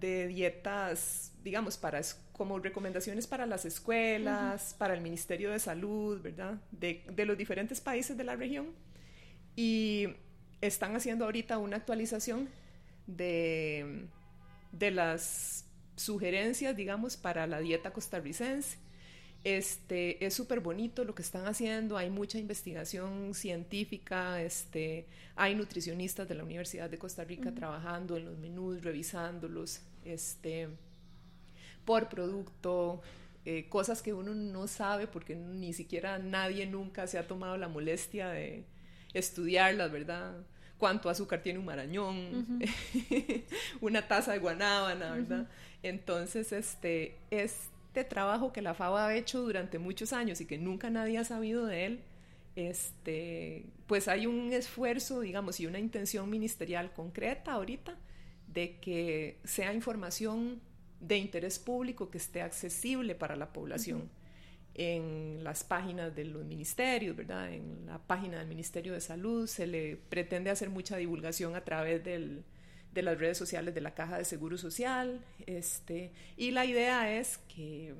de dietas, digamos, para como recomendaciones para las escuelas, para el Ministerio de Salud, ¿verdad? De, de, los diferentes países de la región. Y están haciendo ahorita una actualización de, de las sugerencias, digamos, para la dieta costarricense. Este, es súper bonito lo que están haciendo, hay mucha investigación científica, este, hay nutricionistas de la Universidad de Costa Rica trabajando en los menús, revisándolos, este, por producto, eh, cosas que uno no sabe porque ni siquiera nadie nunca se ha tomado la molestia de estudiarlas, ¿verdad? cuánto azúcar tiene un marañón, una taza de guanábana, ¿verdad? Entonces, este, es este trabajo que la FAO ha hecho durante muchos años y que nunca nadie ha sabido de él, este, pues hay un esfuerzo, digamos, y una intención ministerial concreta ahorita de que sea información de interés público que esté accesible para la población. En las páginas de los ministerios, ¿verdad? En la página del Ministerio de Salud se le pretende hacer mucha divulgación a través del, de las redes sociales de la Caja de Seguro Social. Este, y la idea es que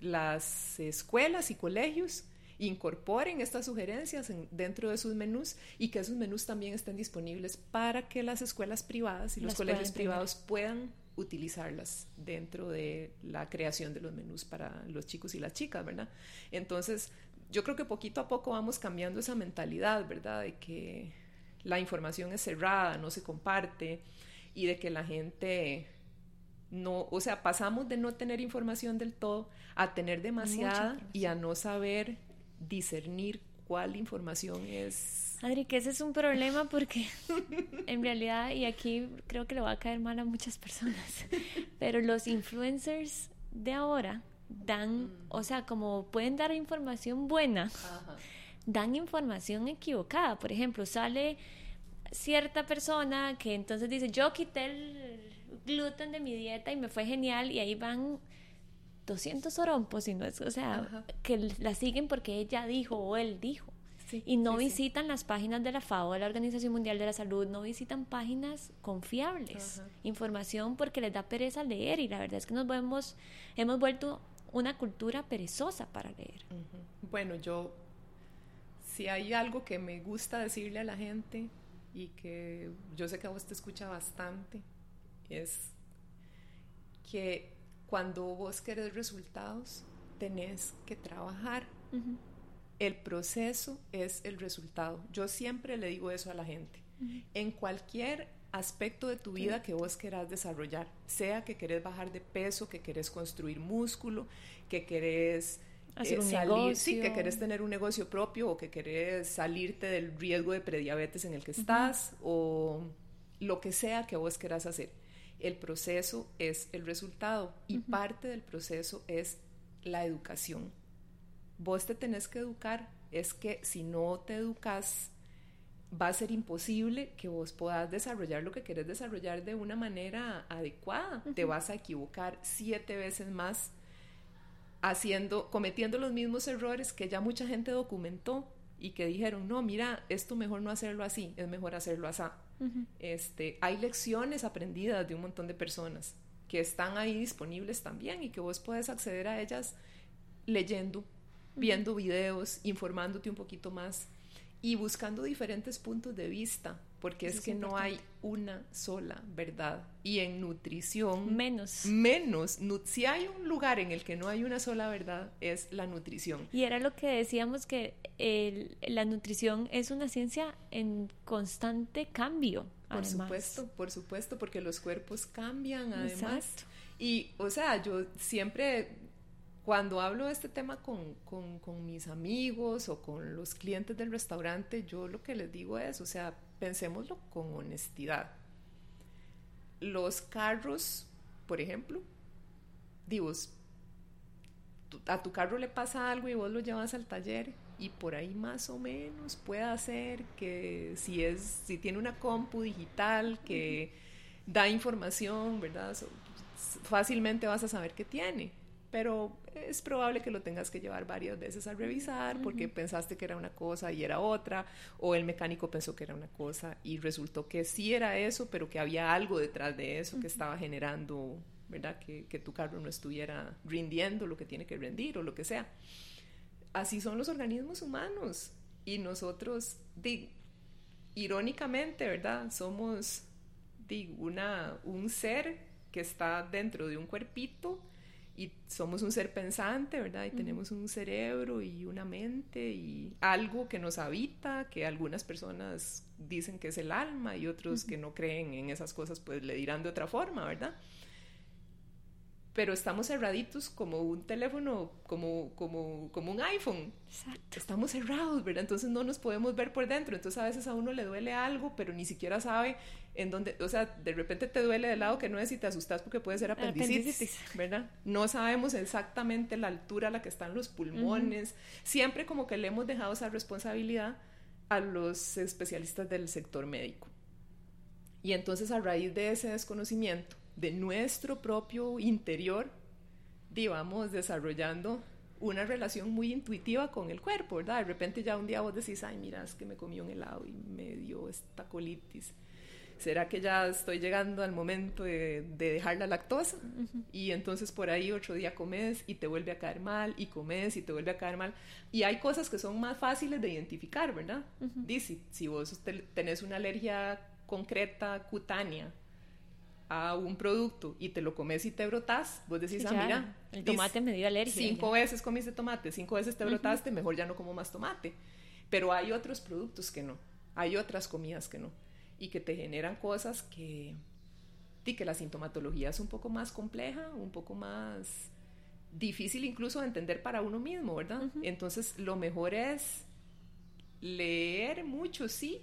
las escuelas y colegios incorporen estas sugerencias dentro de sus menús y que esos menús también estén disponibles para que las escuelas privadas y los colegios privados puedan utilizarlas dentro de la creación de los menús para los chicos y las chicas, ¿verdad? Entonces, yo creo que poquito a poco vamos cambiando esa mentalidad, ¿verdad? De que la información es cerrada, no se comparte y de que la gente no, o sea, pasamos de no tener información del todo a tener demasiada y a no saber discernir cuál información es... Adri, que ese es un problema porque en realidad, y aquí creo que le va a caer mal a muchas personas, pero los influencers de ahora dan, o sea, como pueden dar información buena, dan información equivocada. Por ejemplo, sale cierta persona que entonces dice, yo quité el gluten de mi dieta y me fue genial y ahí van 200 orompos y no es, o sea, que la siguen porque ella dijo o él dijo. y no visitan las páginas de la FAO, de la Organización Mundial de la Salud, no visitan páginas confiables, información porque les da pereza leer y la verdad es que nos vemos, hemos vuelto una cultura perezosa para leer. Bueno, yo, si hay algo que me gusta decirle a la gente y que yo sé que a vos te escucha bastante, es que cuando vos querés resultados, tenés que trabajar. El proceso es el resultado. Yo siempre le digo eso a la gente. En cualquier aspecto de tu vida que vos querás desarrollar, sea que querés bajar de peso, que querés construir músculo, que querés Hacer eh, un salir, sí, que querés tener un negocio propio o que querés salirte del riesgo de prediabetes en el que estás o lo que sea que vos querás hacer. El proceso es el resultado y parte del proceso es la educación. Vos te tenés que educar, es que si no te educas va a ser imposible que vos puedas desarrollar lo que querés desarrollar de una manera adecuada. Te vas a equivocar siete veces más haciendo, cometiendo los mismos errores que ya mucha gente documentó y que dijeron, no, mira, esto mejor no hacerlo así, es mejor hacerlo así este, hay lecciones aprendidas de un montón de personas que están ahí disponibles también y que vos puedes acceder a ellas leyendo, viendo videos, informándote un poquito más y buscando diferentes puntos de vista, porque es, que no hay una sola verdad. Y en nutrición... Menos. Menos. si hay un lugar en el que no hay una sola verdad, es la nutrición. Y era lo que decíamos que la nutrición es una ciencia en constante cambio. Por supuesto, por supuesto, porque los cuerpos cambian además. Y, o sea, yo siempre cuando hablo de este tema con, con, mis amigos o con los clientes del restaurante, yo lo que les digo es, o sea, pensémoslo con honestidad. Los carros, por ejemplo, digo, a tu carro le pasa algo y vos lo llevas al taller y por ahí más o menos puede ser que si es si tiene una compu digital que da información, ¿verdad? fácilmente vas a saber qué tiene pero es probable que lo tengas que llevar varias veces a revisar porque pensaste que era una cosa y era otra, o el mecánico pensó que era una cosa y resultó que sí era eso, pero que había algo detrás de eso que estaba generando, ¿verdad? Que, que tu carro no estuviera rindiendo lo que tiene que rendir o lo que sea. Así son los organismos humanos y nosotros, irónicamente, ¿verdad? Somos una, un ser que está dentro de un cuerpito y somos un ser pensante, ¿verdad? Y tenemos un cerebro y una mente y algo que nos habita, que algunas personas dicen que es el alma y otros que no creen en esas cosas, pues le dirán de otra forma, ¿verdad? Pero estamos cerraditos como un teléfono, como, como, como un iPhone. Exacto. Estamos cerrados, ¿verdad? Entonces no nos podemos ver por dentro. Entonces a veces a uno le duele algo, pero ni siquiera sabe en dónde, o sea, de repente te duele del lado que no es y te asustas porque puede ser apendicitis, ¿verdad? No sabemos exactamente la altura a la que están los pulmones. Siempre como que le hemos dejado esa responsabilidad a los especialistas del sector médico. Y entonces a raíz de ese desconocimiento, de nuestro propio interior, vamos desarrollando una relación muy intuitiva con el cuerpo, ¿verdad? De repente ya un día vos decís, ay, mira, es que me comí un helado y me dio esta colitis. ¿Será que ya estoy llegando al momento de, dejar la lactosa? Y entonces por ahí otro día comes y te vuelve a caer mal, y comes y te vuelve a caer mal. Y hay cosas que son más fáciles de identificar, ¿verdad? Dice, si vos tenés una alergia concreta, cutánea, a un producto y te lo comes y te brotas, vos decís, ah, mira, el tomate me dio alergia. Cinco veces comiste tomate, cinco veces te brotaste, mejor ya no como más tomate. Pero hay otros productos que no, hay otras comidas que no, y que te generan cosas que, y que la sintomatología es un poco más compleja, un poco más difícil incluso de entender para uno mismo, ¿verdad? Entonces, lo mejor es leer mucho, sí,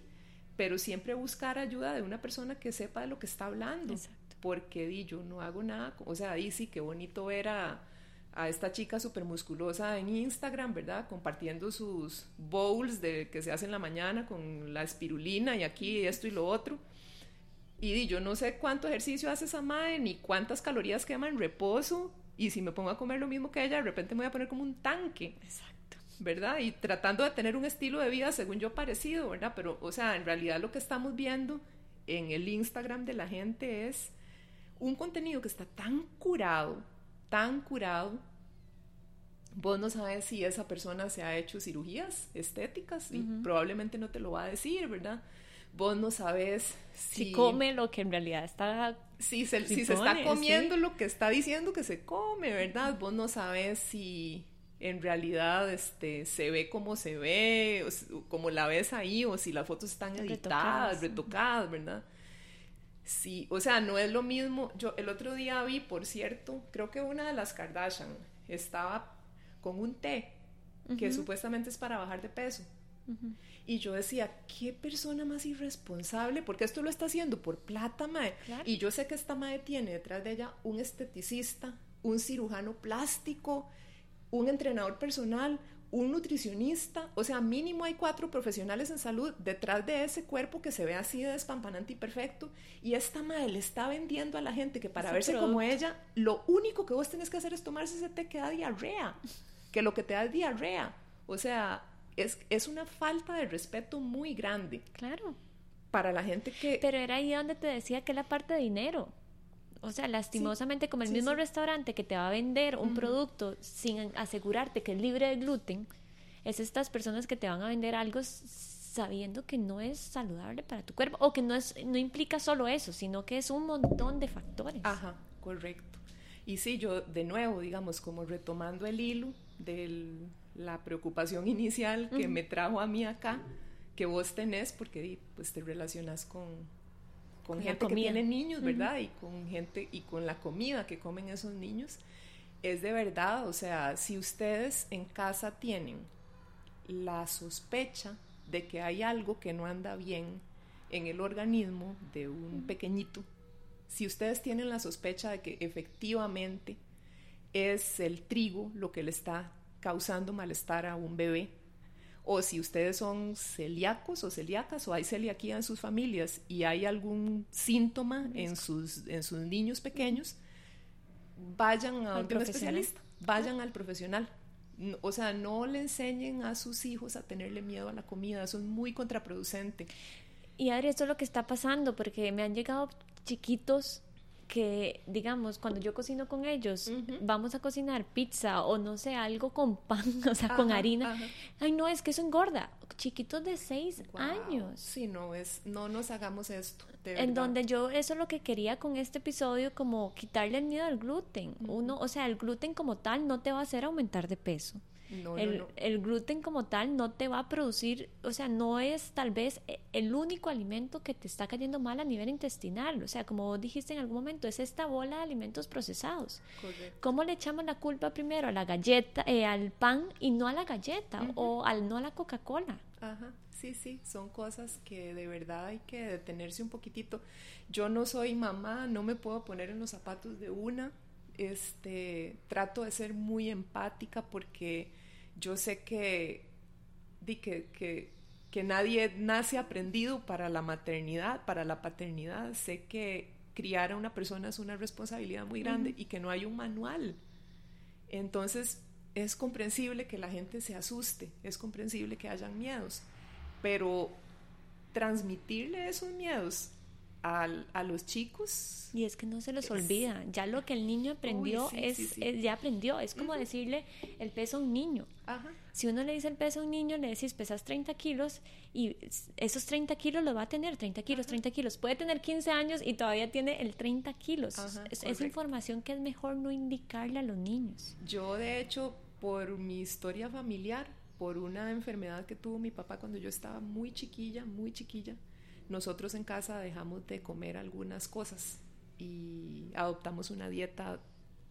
pero siempre buscar ayuda de una persona que sepa de lo que está hablando. Porque di, yo no hago nada, o sea, di sí, qué bonito ver a, a esta chica súper musculosa en Instagram, ¿verdad? Compartiendo sus bowls de que se hacen en la mañana con la espirulina y aquí esto y lo otro. Y di, yo no sé cuánto ejercicio hace esa madre, ni cuántas calorías quema en reposo, y si me pongo a comer lo mismo que ella, de repente me voy a poner como un tanque. Exacto. ¿Verdad? Y tratando de tener un estilo de vida, según yo, parecido, ¿verdad? Pero, o sea, en realidad lo que estamos viendo en el Instagram de la gente es un contenido que está tan curado, tan curado, vos no sabes si esa persona se ha hecho cirugías estéticas y probablemente no te lo va a decir, ¿verdad? Vos no sabes si, come lo que en realidad está... Si se, si se está comiendo lo que está diciendo que se come, ¿verdad? Vos no sabes si en realidad este, se ve como se ve, como la ves ahí, o si las fotos están editadas, retocadas, ¿verdad? Sí, o sea, no es lo mismo. Yo el otro día vi, por cierto, creo que una de las Kardashian estaba con un té que supuestamente es para bajar de peso. Y yo decía, qué persona más irresponsable, porque esto lo está haciendo por plata, mae. Y yo sé que esta madre tiene detrás de ella un esteticista, un cirujano plástico, un entrenador personal, un nutricionista, o sea, mínimo hay cuatro profesionales en salud detrás de ese cuerpo que se ve así de despampanante y perfecto. Y esta madre le está vendiendo a la gente que para verse como ella, lo único que vos tenés que hacer es tomarse ese té que da diarrea, que lo que te da es diarrea. O sea, es, es una falta de respeto muy grande. Claro. Para la gente que... Pero era ahí donde te decía que la parte de dinero. O sea, lastimosamente, como el mismo restaurante que te va a vender un producto sin asegurarte que es libre de gluten, es estas personas que te van a vender algo sabiendo que no es saludable para tu cuerpo o que no es no implica solo eso, sino que es un montón de factores. Ajá, correcto. Y sí, yo de nuevo, digamos, como retomando el hilo de la preocupación inicial que me trajo a mí acá, que vos tenés, porque pues te relacionas con, con, gente que tiene niños, ¿verdad? Y con gente y con la comida que comen esos niños. Es de verdad, o sea, si ustedes en casa tienen la sospecha de que hay algo que no anda bien en el organismo de un pequeñito, si ustedes tienen la sospecha de que efectivamente es el trigo lo que le está causando malestar a un bebé, o si ustedes son celíacos o celíacas o hay celiaquía en sus familias y hay algún síntoma en sus, en sus niños pequeños, vayan a un especialista, vayan al profesional. O sea, no le enseñen a sus hijos a tenerle miedo a la comida, eso es muy contraproducente. Y Adri, esto es lo que está pasando, porque me han llegado chiquitos que, digamos, cuando yo cocino con ellos, vamos a cocinar pizza o no sé, algo con pan, o sea, con harina. Ay, no, es que eso engorda. Chiquitos de seis años. Sí, no, es, no nos hagamos esto. en donde yo, eso es lo que quería con este episodio, como quitarle el miedo al gluten. Uno, o sea, el gluten como tal no te va a hacer aumentar de peso el, gluten como tal no te va a producir, o sea, no es tal vez e, el único alimento que te está cayendo mal a nivel intestinal. O sea, como dijiste en algún momento, es esta bola de alimentos procesados. ¿Cómo le echamos la culpa primero a la galleta, eh, al pan y no a la galleta o al no a la Coca-Cola? Ajá, sí, sí, son cosas que de verdad hay que detenerse un poquitito. Yo no soy mamá, no me puedo poner en los zapatos de una. Este, trato de ser muy empática porque yo sé que, que, que, nadie nace aprendido para la maternidad, para la paternidad. Sé que criar a una persona es una responsabilidad muy grande y que no hay un manual. Entonces, es comprensible que la gente se asuste, es comprensible que hayan miedos, pero transmitirle esos miedos a los chicos. Y es que no se les olvida, ya lo que el niño aprendió es, ya aprendió, es como decirle el peso a un niño. Si uno le dice el peso a un niño, le decís pesas 30 kilos y esos 30 kilos lo va a tener, 30 kilos, 30 kilos. Puede tener 15 años y todavía tiene el 30 kilos. es, información que es mejor no indicarle a los niños. Yo, de hecho, por mi historia familiar, por una enfermedad que tuvo mi papá cuando yo estaba muy chiquilla, muy chiquilla, nosotros en casa dejamos de comer algunas cosas y adoptamos una dieta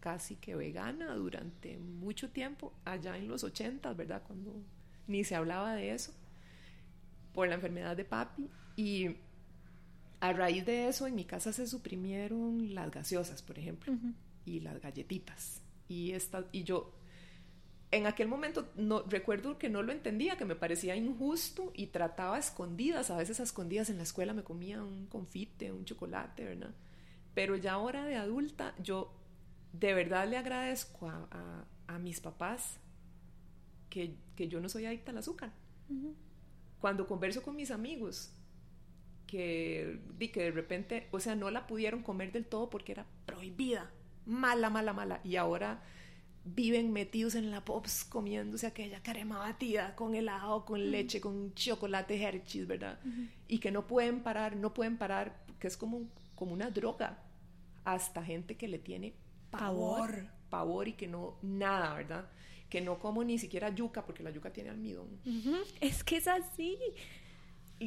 casi que vegana durante mucho tiempo, allá en los 80, ¿verdad? Cuando ni se hablaba de eso. por la enfermedad de papi y a raíz de eso en mi casa se suprimieron las gaseosas, por ejemplo, y las galletitas. Y, esta, y yo en aquel momento no, recuerdo que no lo entendía, que me parecía injusto y trataba escondidas, a veces a escondidas en la escuela me comía un confite, un chocolate, ¿verdad? Pero ya ahora de adulta, yo de verdad le agradezco a, a, mis papás que, que, yo no soy adicta al azúcar. Cuando converso con mis amigos, que, que de repente, o sea, no la pudieron comer del todo porque era prohibida, mala, mala, mala, y ahora viven metidos en la Pops comiéndose aquella crema batida con helado, con leche, con chocolate Hershey's, ¿verdad? Y que no pueden parar, no pueden parar, que es como, como una droga. Hasta gente que le tiene pavor, pavor, y que no, nada, ¿verdad? Que no como ni siquiera yuca, porque la yuca tiene almidón. Es que es así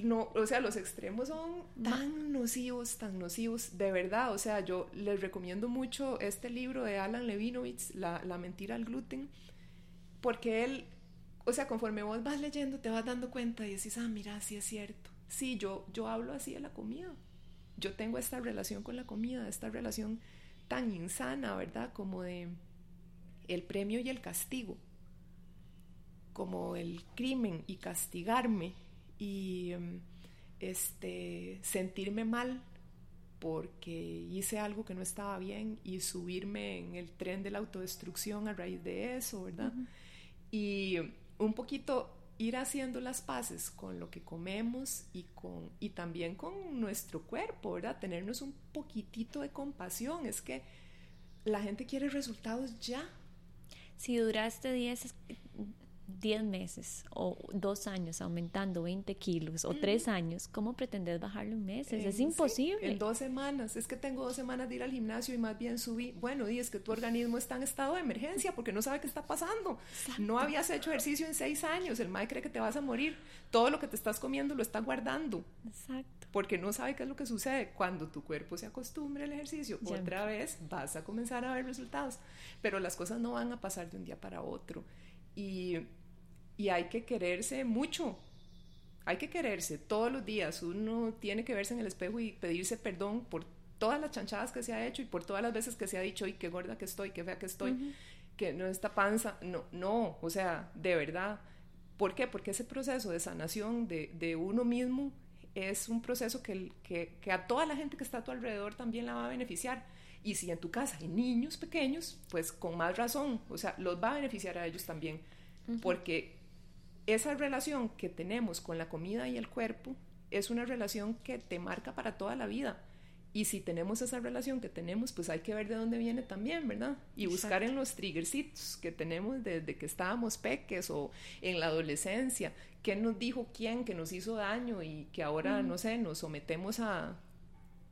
no, o sea, los extremos son tan nocivos, tan nocivos, de verdad. O sea, yo les recomiendo mucho este libro de Alan Levinovitz, La, mentira al gluten, porque él, o sea, conforme vos vas leyendo, te vas dando cuenta y decís, ah, mira, sí es cierto. Sí, yo, yo hablo así de la comida. Yo tengo esta relación con la comida, esta relación tan insana, ¿verdad? Como de el premio y el castigo, como el crimen y castigarme y em, este, sentirme mal porque hice algo que no estaba bien y subirme en el tren de la autodestrucción a raíz de eso, ¿verdad? Y un poquito ir haciendo las paces con lo que comemos y, con, y también con nuestro cuerpo, ¿verdad? Tenernos un poquitito de compasión. Es que la gente quiere resultados ya. Si duraste 10 10 meses o dos años aumentando 20 kilos o tres años, ¿cómo pretendes bajarlo en meses? es imposible. en dos semanas. Es que tengo dos semanas de ir al gimnasio y más bien subí. Bueno, y es que tu organismo está en estado de emergencia porque no sabe qué está pasando. No habías hecho ejercicio en seis años. El madre cree que te vas a morir. Todo lo que te estás comiendo lo está guardando. Exacto. Porque no sabe qué es lo que sucede. Cuando tu cuerpo se acostumbre al ejercicio, otra vez vas a comenzar a ver resultados. Pero las cosas no van a pasar de un día para otro. Y, y hay que quererse mucho. Hay que quererse todos los días. Uno tiene que verse en el espejo y pedirse perdón por todas las chanchadas que se ha hecho y por todas las veces que se ha dicho, y qué gorda que estoy, qué fea que estoy, que no está panza. No, no, o sea, de verdad. ¿Por qué? Porque ese proceso de sanación de, de uno mismo es un proceso que, que, que, a toda la gente que está a tu alrededor también la va a beneficiar. Y si en tu casa hay niños pequeños, pues con más razón, o sea, los va a beneficiar a ellos también, porque esa relación que tenemos con la comida y el cuerpo es una relación que te marca para toda la vida. Y si tenemos esa relación que tenemos, pues hay que ver de dónde viene también, ¿verdad? Y buscar en los triggercitos que tenemos desde que estábamos peques o en la adolescencia, qué nos dijo quién que nos hizo daño y que ahora, no sé, nos sometemos a,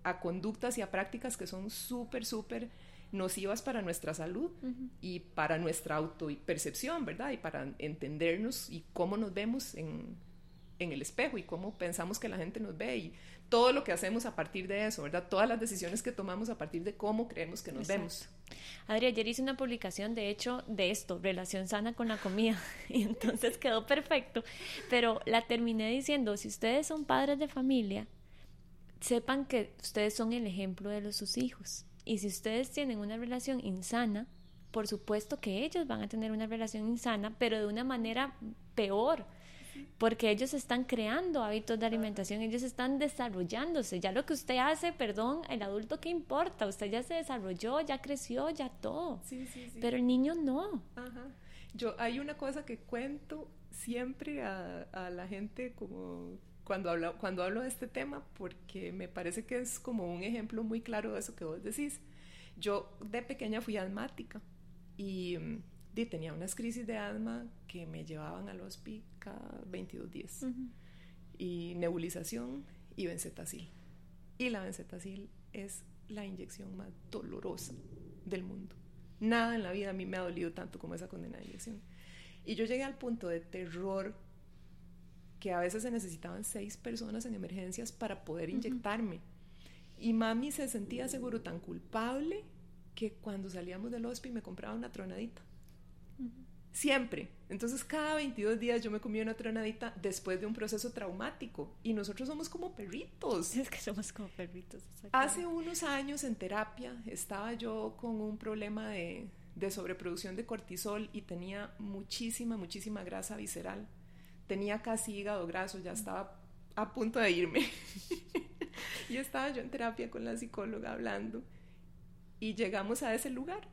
a conductas y a prácticas que son súper, súper nocivas para nuestra salud y para nuestra autopercepción, ¿verdad? Y para entendernos y cómo nos vemos en, en, el espejo y cómo pensamos que la gente nos ve y todo lo que hacemos a partir de eso, ¿verdad? Todas las decisiones que tomamos a partir de cómo creemos que nos vemos. Adri, ayer hice una publicación, de hecho, de esto, relación sana con la comida, y entonces quedó perfecto, pero la terminé diciendo, si ustedes son padres de familia, sepan que ustedes son el ejemplo de los, sus hijos. Y si ustedes tienen una relación insana, por supuesto que ellos van a tener una relación insana, pero de una manera peor, porque ellos están creando hábitos de alimentación, ellos están desarrollándose. Ya lo que usted hace, perdón, el adulto qué importa, usted ya se desarrolló, ya creció, ya todo. pero el niño no. Yo hay una cosa que cuento siempre a, a la gente como cuando hablo, cuando hablo de este tema porque me parece que es como un ejemplo muy claro de eso que vos decís. Yo de pequeña fui asmática y, mm, tenía unas crisis de asma que me llevaban al hospital cada 22 días. Y nebulización y benzetacil. Y la benzetacil es la inyección más dolorosa del mundo. Nada en la vida a mí me ha dolido tanto como esa condena de inyección. Y yo llegué al punto de terror que a veces se necesitaban seis personas en emergencias para poder inyectarme. Y mami se sentía seguro tan culpable que cuando salíamos del hospital me compraba una tronadita. Siempre. Entonces cada 22 días yo me comía una tronadita después de un proceso traumático. Y nosotros somos como perritos. Es que somos como perritos. Hace unos años en terapia estaba yo con un problema de, de sobreproducción de cortisol y tenía muchísima, muchísima grasa visceral. Tenía casi hígado graso, ya estaba a punto de irme. y estaba yo en terapia con la psicóloga hablando y llegamos a ese lugar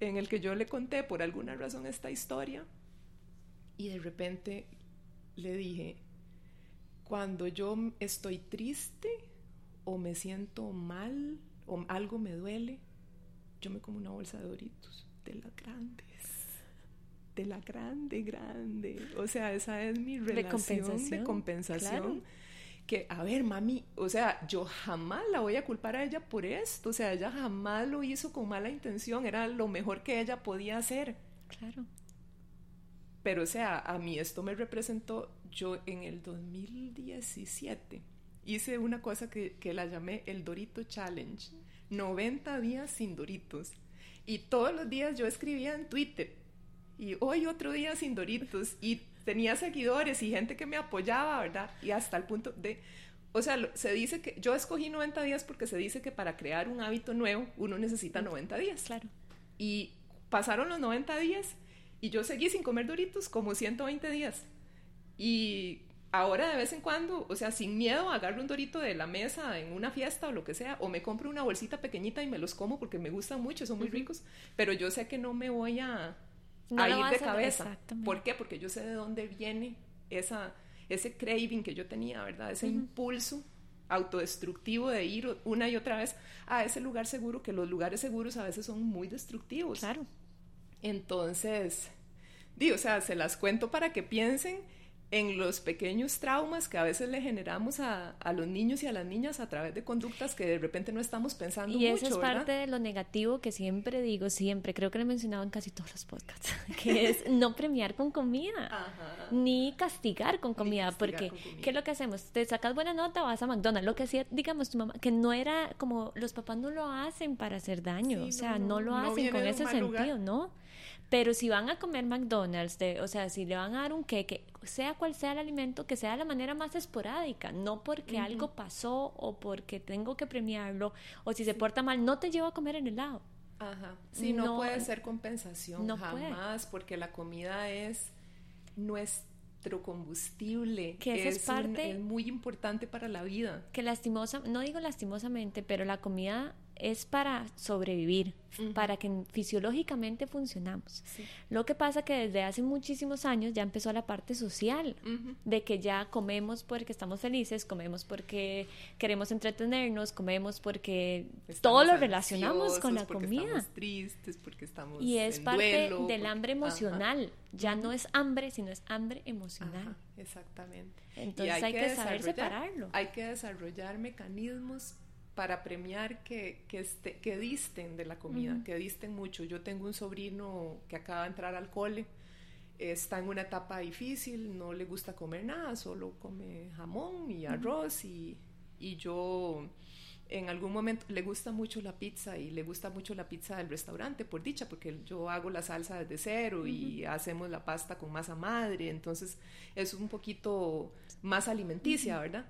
en el que yo le conté por alguna razón esta historia y de repente le dije, cuando yo estoy triste o me siento mal o algo me duele, yo me como una bolsa de doritos de las grandes. De la grande, grande. O sea, esa es mi relación de compensación que, a ver, mami, o sea, yo jamás la voy a culpar a ella por esto, o sea, ella jamás lo hizo con mala intención, era lo mejor que ella podía hacer. Claro. Pero, o sea, a mí esto me representó, yo en el 2017 hice una cosa que, que la llamé el Dorito Challenge, 90 días sin Doritos. Y todos los días yo escribía en Twitter, y hoy otro día sin Doritos, y tenía seguidores y gente que me apoyaba, ¿verdad? Y hasta el punto de, o sea, se dice que yo escogí 90 días porque se dice que para crear un hábito nuevo uno necesita 90 días. Claro. Y pasaron los 90 días y yo seguí sin comer doritos como 120 días. Y ahora de vez en cuando, o sea, sin miedo, agarro un dorito de la mesa en una fiesta o lo que sea, o me compro una bolsita pequeñita y me los como porque me gustan mucho, son muy ricos, pero yo sé que no me voy a, a ir de cabeza. ¿Por qué? Porque yo sé de dónde viene esa, ese craving que yo tenía, ¿verdad? Ese impulso autodestructivo de ir una y otra vez a ese lugar seguro, que los lugares seguros a veces son muy destructivos. Claro. Entonces, digo, o sea, se las cuento para que piensen en los pequeños traumas que a veces le generamos a, a, los niños y a las niñas a través de conductas que de repente no estamos pensando y eso es parte de lo negativo que siempre digo, siempre, creo que lo he mencionado en casi todos los podcasts, que es no premiar con comida, ni castigar con comida, porque ¿qué es lo que hacemos? Te sacas buena nota, vas a McDonald's, lo que hacía, digamos, tu mamá, que no era como, los papás no lo hacen para hacer daño, o sea, no, lo hacen con ese sentido, ¿no? Pero si van a comer McDonald's, de, o sea, si le van a dar un queque, sea cual sea el alimento, que sea de la manera más esporádica, no porque algo pasó o porque tengo que premiarlo, o si se porta mal, no te llevo a comer en helado. Ajá. Sí, no, puede ser compensación, no jamás, porque la comida es nuestro combustible. Que es, parte. es muy importante para la vida. Que lastimosa, no digo lastimosamente, pero la comida es para sobrevivir, para que fisiológicamente funcionamos. Lo que pasa que desde hace muchísimos años ya empezó la parte social, de que ya comemos porque estamos felices, comemos porque queremos entretenernos, comemos porque todo lo relacionamos con la comida. Estamos tristes, porque estamos Y es parte del hambre emocional, ya no es hambre, sino es hambre emocional. exactamente. Entonces hay, que saber separarlo. Hay que desarrollar mecanismos para premiar que, que, este, que disten de la comida, que disten mucho. Yo tengo un sobrino que acaba de entrar al cole, está en una etapa difícil, no le gusta comer nada, solo come jamón y arroz y, y yo en algún momento le gusta mucho la pizza y le gusta mucho la pizza del restaurante, por dicha, porque yo hago la salsa desde cero y hacemos la pasta con masa madre, entonces es un poquito más alimenticia, ¿verdad?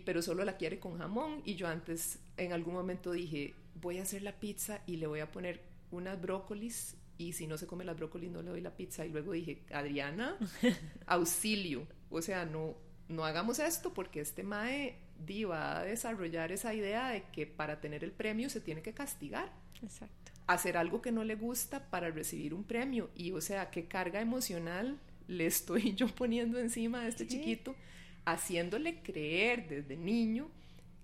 Pero solo la quiere con jamón. Y yo antes en algún momento dije, voy a hacer la pizza y le voy a poner unas brócolis. Y si no se come las brócolis no le doy la pizza. Y luego dije, Adriana, auxilio, o sea, no, no hagamos esto porque este mae va a desarrollar esa idea de que para tener el premio se tiene que castigar. Exacto. Hacer algo que no le gusta para recibir un premio. Y o sea, qué carga emocional le estoy yo poniendo encima a este chiquito haciéndole creer desde niño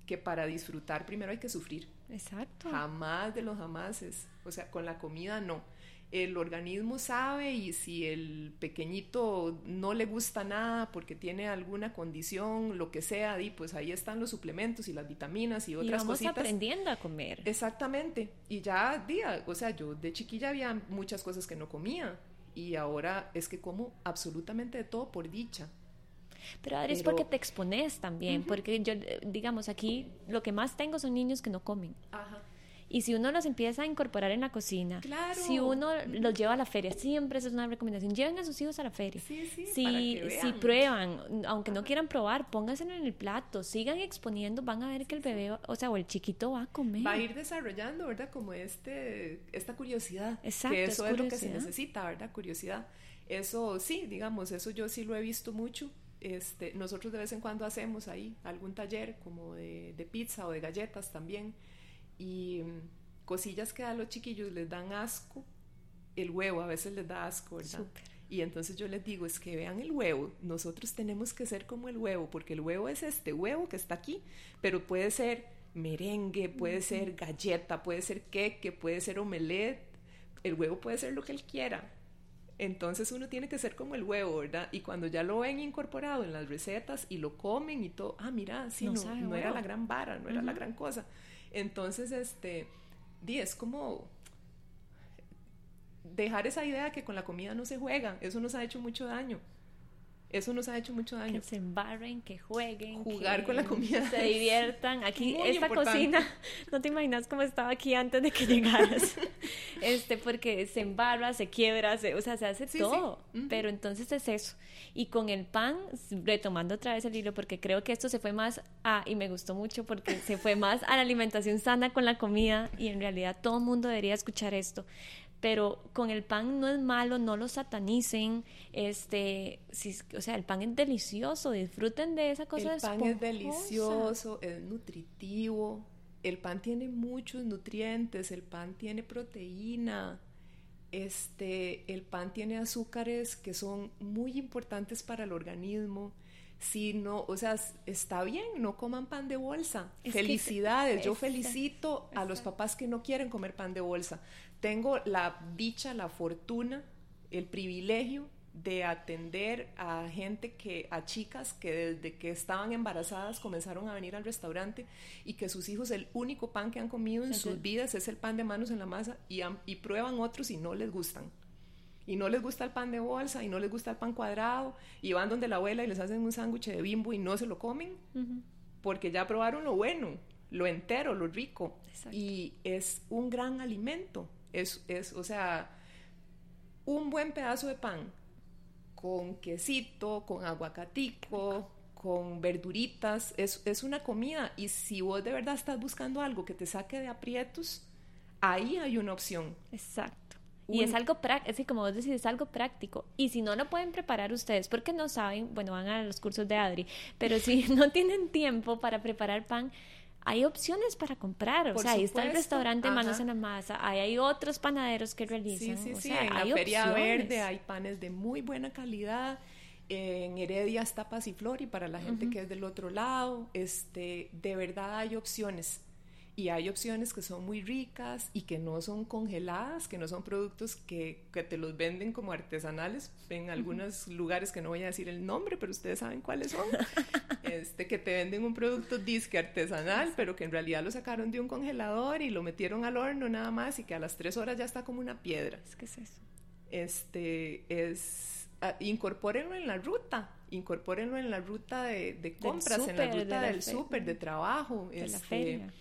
que para disfrutar primero hay que sufrir. Exacto. Jamás de los jamases. O sea, con la comida no. El organismo sabe y si el pequeñito no le gusta nada porque tiene alguna condición, lo que sea, y pues ahí están los suplementos y las vitaminas y otras y vamos aprendiendo a comer. Exactamente. Y ya, día, o sea, yo de chiquilla había muchas cosas que no comía y ahora es que como absolutamente de todo por dicha. Pero Adri, es porque te expones también, porque yo, digamos, aquí lo que más tengo son niños que no comen. Ajá. Y si uno los empieza a incorporar en la cocina, si uno los lleva a la feria, siempre esa es una recomendación, lleven a sus hijos a la feria. Sí, sí, si, si prueban, aunque no quieran probar, pónganse en el plato, sigan exponiendo, van a ver que el bebé, o sea, o el chiquito va a comer. Va a ir desarrollando, ¿verdad? Como este, esta curiosidad. Exacto. Que eso es, lo que se necesita, ¿verdad? Curiosidad. Eso sí, digamos, eso yo sí lo he visto mucho. Este, nosotros de vez en cuando hacemos ahí algún taller como de, de pizza o de galletas también y mm, cosillas que a los chiquillos les dan asco, el huevo a veces les da asco, ¿verdad? Y entonces yo les digo, es que vean el huevo, nosotros tenemos que ser como el huevo, porque el huevo es este huevo que está aquí, pero puede ser merengue, puede ser galleta, puede ser queque, puede ser omelette, el huevo puede ser lo que él quiera. Entonces uno tiene que ser como el huevo, ¿verdad? Y cuando ya lo ven incorporado en las recetas y lo comen y todo, ah, mira, sí, no, no, era la gran vara, no era la gran cosa. Entonces, este, di, es como dejar esa idea que con la comida no se juega, eso nos ha hecho mucho daño. Eso nos ha hecho mucho daño. Que se embarren, que jueguen. Jugar con la comida. Se diviertan. Aquí, esta cocina, no te imaginas cómo estaba aquí antes de que llegaras. este, porque se embarra, se quiebra, o sea, se hace todo. Pero entonces es eso. Y con el pan, retomando otra vez el hilo, porque creo que esto se fue más a, y me gustó mucho porque se fue más a la alimentación sana con la comida, y en realidad todo el mundo debería escuchar esto pero con el pan no es malo, no lo satanicen, este, si, o sea, el pan es delicioso, disfruten de esa cosa. El pan es delicioso, es nutritivo, el pan tiene muchos nutrientes, el pan tiene proteína, este, el pan tiene azúcares que son muy importantes para el organismo si no, o sea, está bien, no coman pan de bolsa. Felicidades, yo felicito a los papás que no quieren comer pan de bolsa. Tengo la dicha, la fortuna, el privilegio de atender a gente que, a chicas que desde que estaban embarazadas comenzaron a venir al restaurante y que sus hijos el único pan que han comido en sus vidas es el pan de manos en la masa y, y prueban otros y no les gustan. Y no les gusta el pan de bolsa y no les gusta el pan cuadrado y van donde la abuela y les hacen un sándwich de bimbo y no se lo comen porque ya probaron lo bueno, lo entero, lo rico. Y es un gran alimento. Es, es, o sea, un buen pedazo de pan con quesito, con aguacatico, con verduritas, es, es una comida y si vos de verdad estás buscando algo que te saque de aprietos, ahí hay una opción. Exacto. Y es algo práctico, como vos decís, es algo práctico. Y si no lo pueden preparar ustedes porque no saben, bueno, van a los cursos de Adri, pero si no tienen tiempo para preparar pan, hay opciones para comprar. o sea, ahí está el restaurante Manos en la Masa, ahí hay otros panaderos que realizan. Sí, sí, sí. en la Feria Verde hay panes de muy buena calidad. En Heredia está Pasiflor y para la gente que es del otro lado, este, de verdad hay opciones y hay opciones que son muy ricas y que no son congeladas, que no son productos que, que te los venden como artesanales en algunos lugares que no voy a decir el nombre, pero ustedes saben cuáles son, este, que te venden un producto disque artesanal, pero que en realidad lo sacaron de un congelador y lo metieron al horno nada más y que a las tres horas ya está como una piedra. Es que es eso. Este, es, ah, incorpórenlo en la ruta, incorpórenlo en la ruta de, de compras, en la ruta del súper, de trabajo, de la este, feria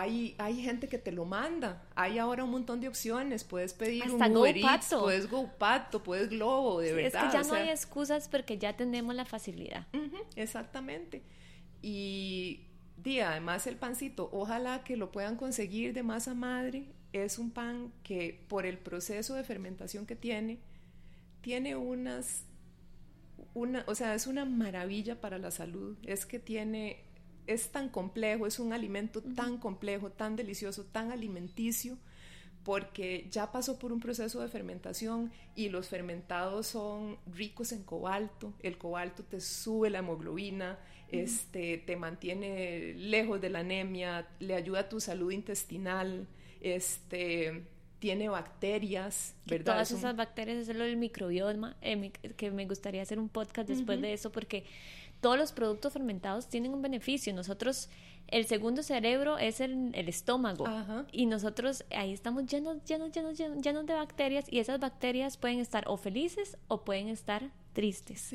hay, hay gente que te lo manda. Hay ahora un montón de opciones. Puedes pedir un Uber Eats, puedes GoPato, puedes Globo, de verdad. Es que ya no hay excusas porque ya tenemos la facilidad. exactamente. Y, di, además el pancito, ojalá que lo puedan conseguir de masa madre. Es un pan que por el proceso de fermentación que tiene, tiene unas... Una, o sea, es una maravilla para la salud. Es que tiene es tan complejo, es un alimento tan complejo, tan delicioso, tan alimenticio, porque ya pasó por un proceso de fermentación y los fermentados son ricos en cobalto, el cobalto te sube la hemoglobina, este, te mantiene lejos de la anemia, le ayuda a tu salud intestinal, este, tiene bacterias, ¿verdad? Todas esas bacterias es lo del microbioma, eh, que me gustaría hacer un podcast después de eso porque todos los productos fermentados tienen un beneficio. Nosotros, el segundo cerebro es el, el estómago. Y nosotros ahí estamos llenos, llenos, llenos, llenos, llenos de bacterias. Y esas bacterias pueden estar o felices o pueden estar tristes.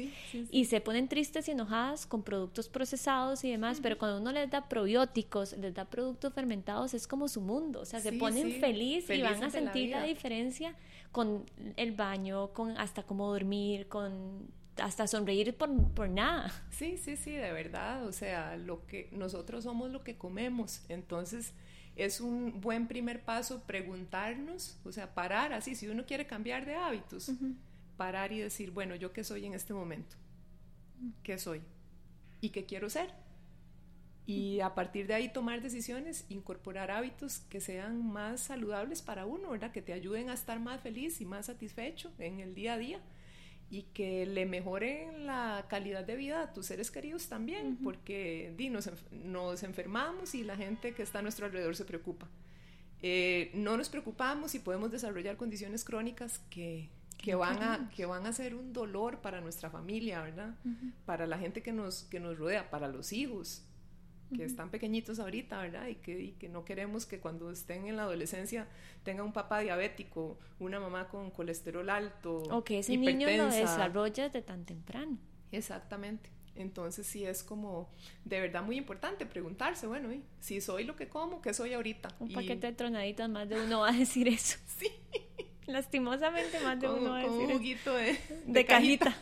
Y se ponen tristes y enojadas con productos procesados y demás, pero cuando uno les da probióticos, les da productos fermentados, es como su mundo. O sea, se ponen feliz y van a sentir la, diferencia con el baño, con hasta cómo dormir, con hasta sonreír por, por, nada. Sí, sí, sí, de verdad. O sea, lo que nosotros somos lo que comemos. Entonces, es un buen primer paso preguntarnos, o sea, parar así, si uno quiere cambiar de hábitos, parar y decir, bueno, ¿yo qué soy en este momento? ¿Qué soy? ¿Y qué quiero ser? Y a partir de ahí tomar decisiones, incorporar hábitos que sean más saludables para uno, ¿verdad? Que te ayuden a estar más feliz y más satisfecho en el día a día y que le mejoren la calidad de vida a tus seres queridos también, porque di, nos, nos, enfermamos y la gente que está a nuestro alrededor se preocupa. Eh, no nos preocupamos y podemos desarrollar condiciones crónicas que, que van, a, que van a ser un dolor para nuestra familia, ¿verdad? Para la gente que nos, que nos rodea, para los hijos que están pequeñitos ahorita, ¿verdad? Y que, que, no queremos que cuando estén en la adolescencia tenga un papá diabético, una mamá con colesterol alto. O que ese niño lo desarrolle de tan temprano. Exactamente. Entonces sí es como de verdad muy importante preguntarse, bueno, si soy lo que como, ¿qué soy ahorita? Un paquete de tronaditas, más de uno va a decir eso. Sí. Lastimosamente más de uno va a decir un juguito de, de, cajita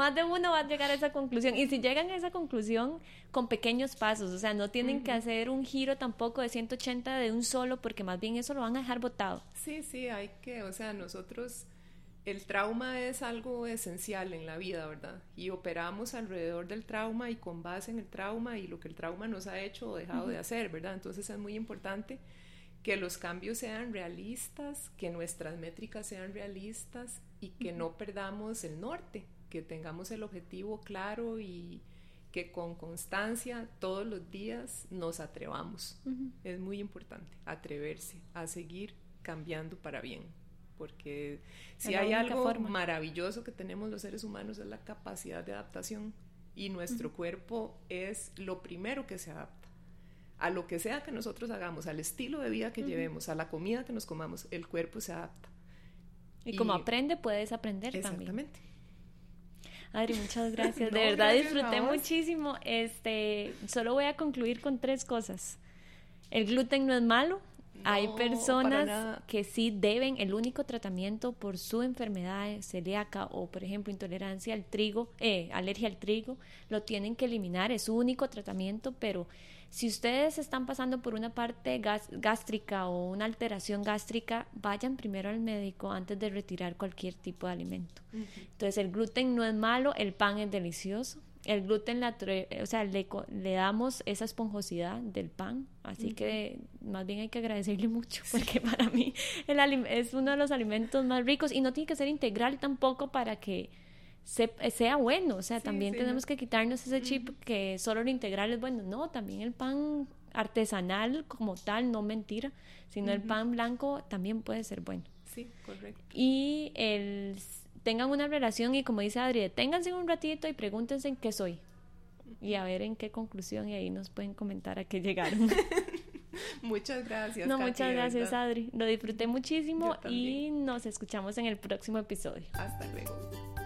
más de uno va a llegar a esa conclusión. Y si llegan a esa conclusión con pequeños pasos, o sea, no tienen que hacer un giro tampoco de 180 de un solo, porque más bien eso lo van a dejar botado. Sí, sí, hay que, o sea, nosotros, el trauma es algo esencial en la vida, ¿verdad? Y operamos alrededor del trauma y con base en el trauma y lo que el trauma nos ha hecho o dejado de hacer, ¿verdad? Entonces es muy importante que los cambios sean realistas, que nuestras métricas sean realistas y que no perdamos el norte, que tengamos el objetivo claro y que con constancia todos los días nos atrevamos. Es muy importante atreverse a seguir cambiando para bien, porque si hay algo maravilloso que tenemos los seres humanos es la capacidad de adaptación y nuestro cuerpo es lo primero que se adapta. A lo que sea que nosotros hagamos, al estilo de vida que llevemos, a la comida que nos comamos, el cuerpo se adapta. Y, como aprende, puedes aprender también. Exactamente. Adri, muchas gracias. de verdad disfruté muchísimo. Este, solo voy a concluir con tres cosas. El gluten no es malo. Hay personas que sí deben el único tratamiento por su enfermedad celíaca o, por ejemplo, intolerancia al trigo, eh, alergia al trigo, lo tienen que eliminar. Es su único tratamiento, pero si ustedes están pasando por una parte gástrica o una alteración gástrica, vayan primero al médico antes de retirar cualquier tipo de alimento. Entonces, el gluten no es malo, el pan es delicioso. El gluten, o sea, le, damos esa esponjosidad del pan, así que más bien hay que agradecerle mucho, porque para mí el es uno de los alimentos más ricos y no tiene que ser integral tampoco para que sea bueno, o sea, también tenemos que quitarnos ese chip que solo lo integral es bueno, no, también el pan artesanal como tal, no mentira, sino el pan blanco también puede ser bueno. Sí, correcto. Y el, tengan una relación y como dice Adri, ténganse un ratito y pregúntense en qué soy y a ver en qué conclusión y ahí nos pueden comentar a qué llegaron. muchas gracias. No, muchas gracias Adri, lo disfruté muchísimo y nos escuchamos en el próximo episodio. Hasta luego.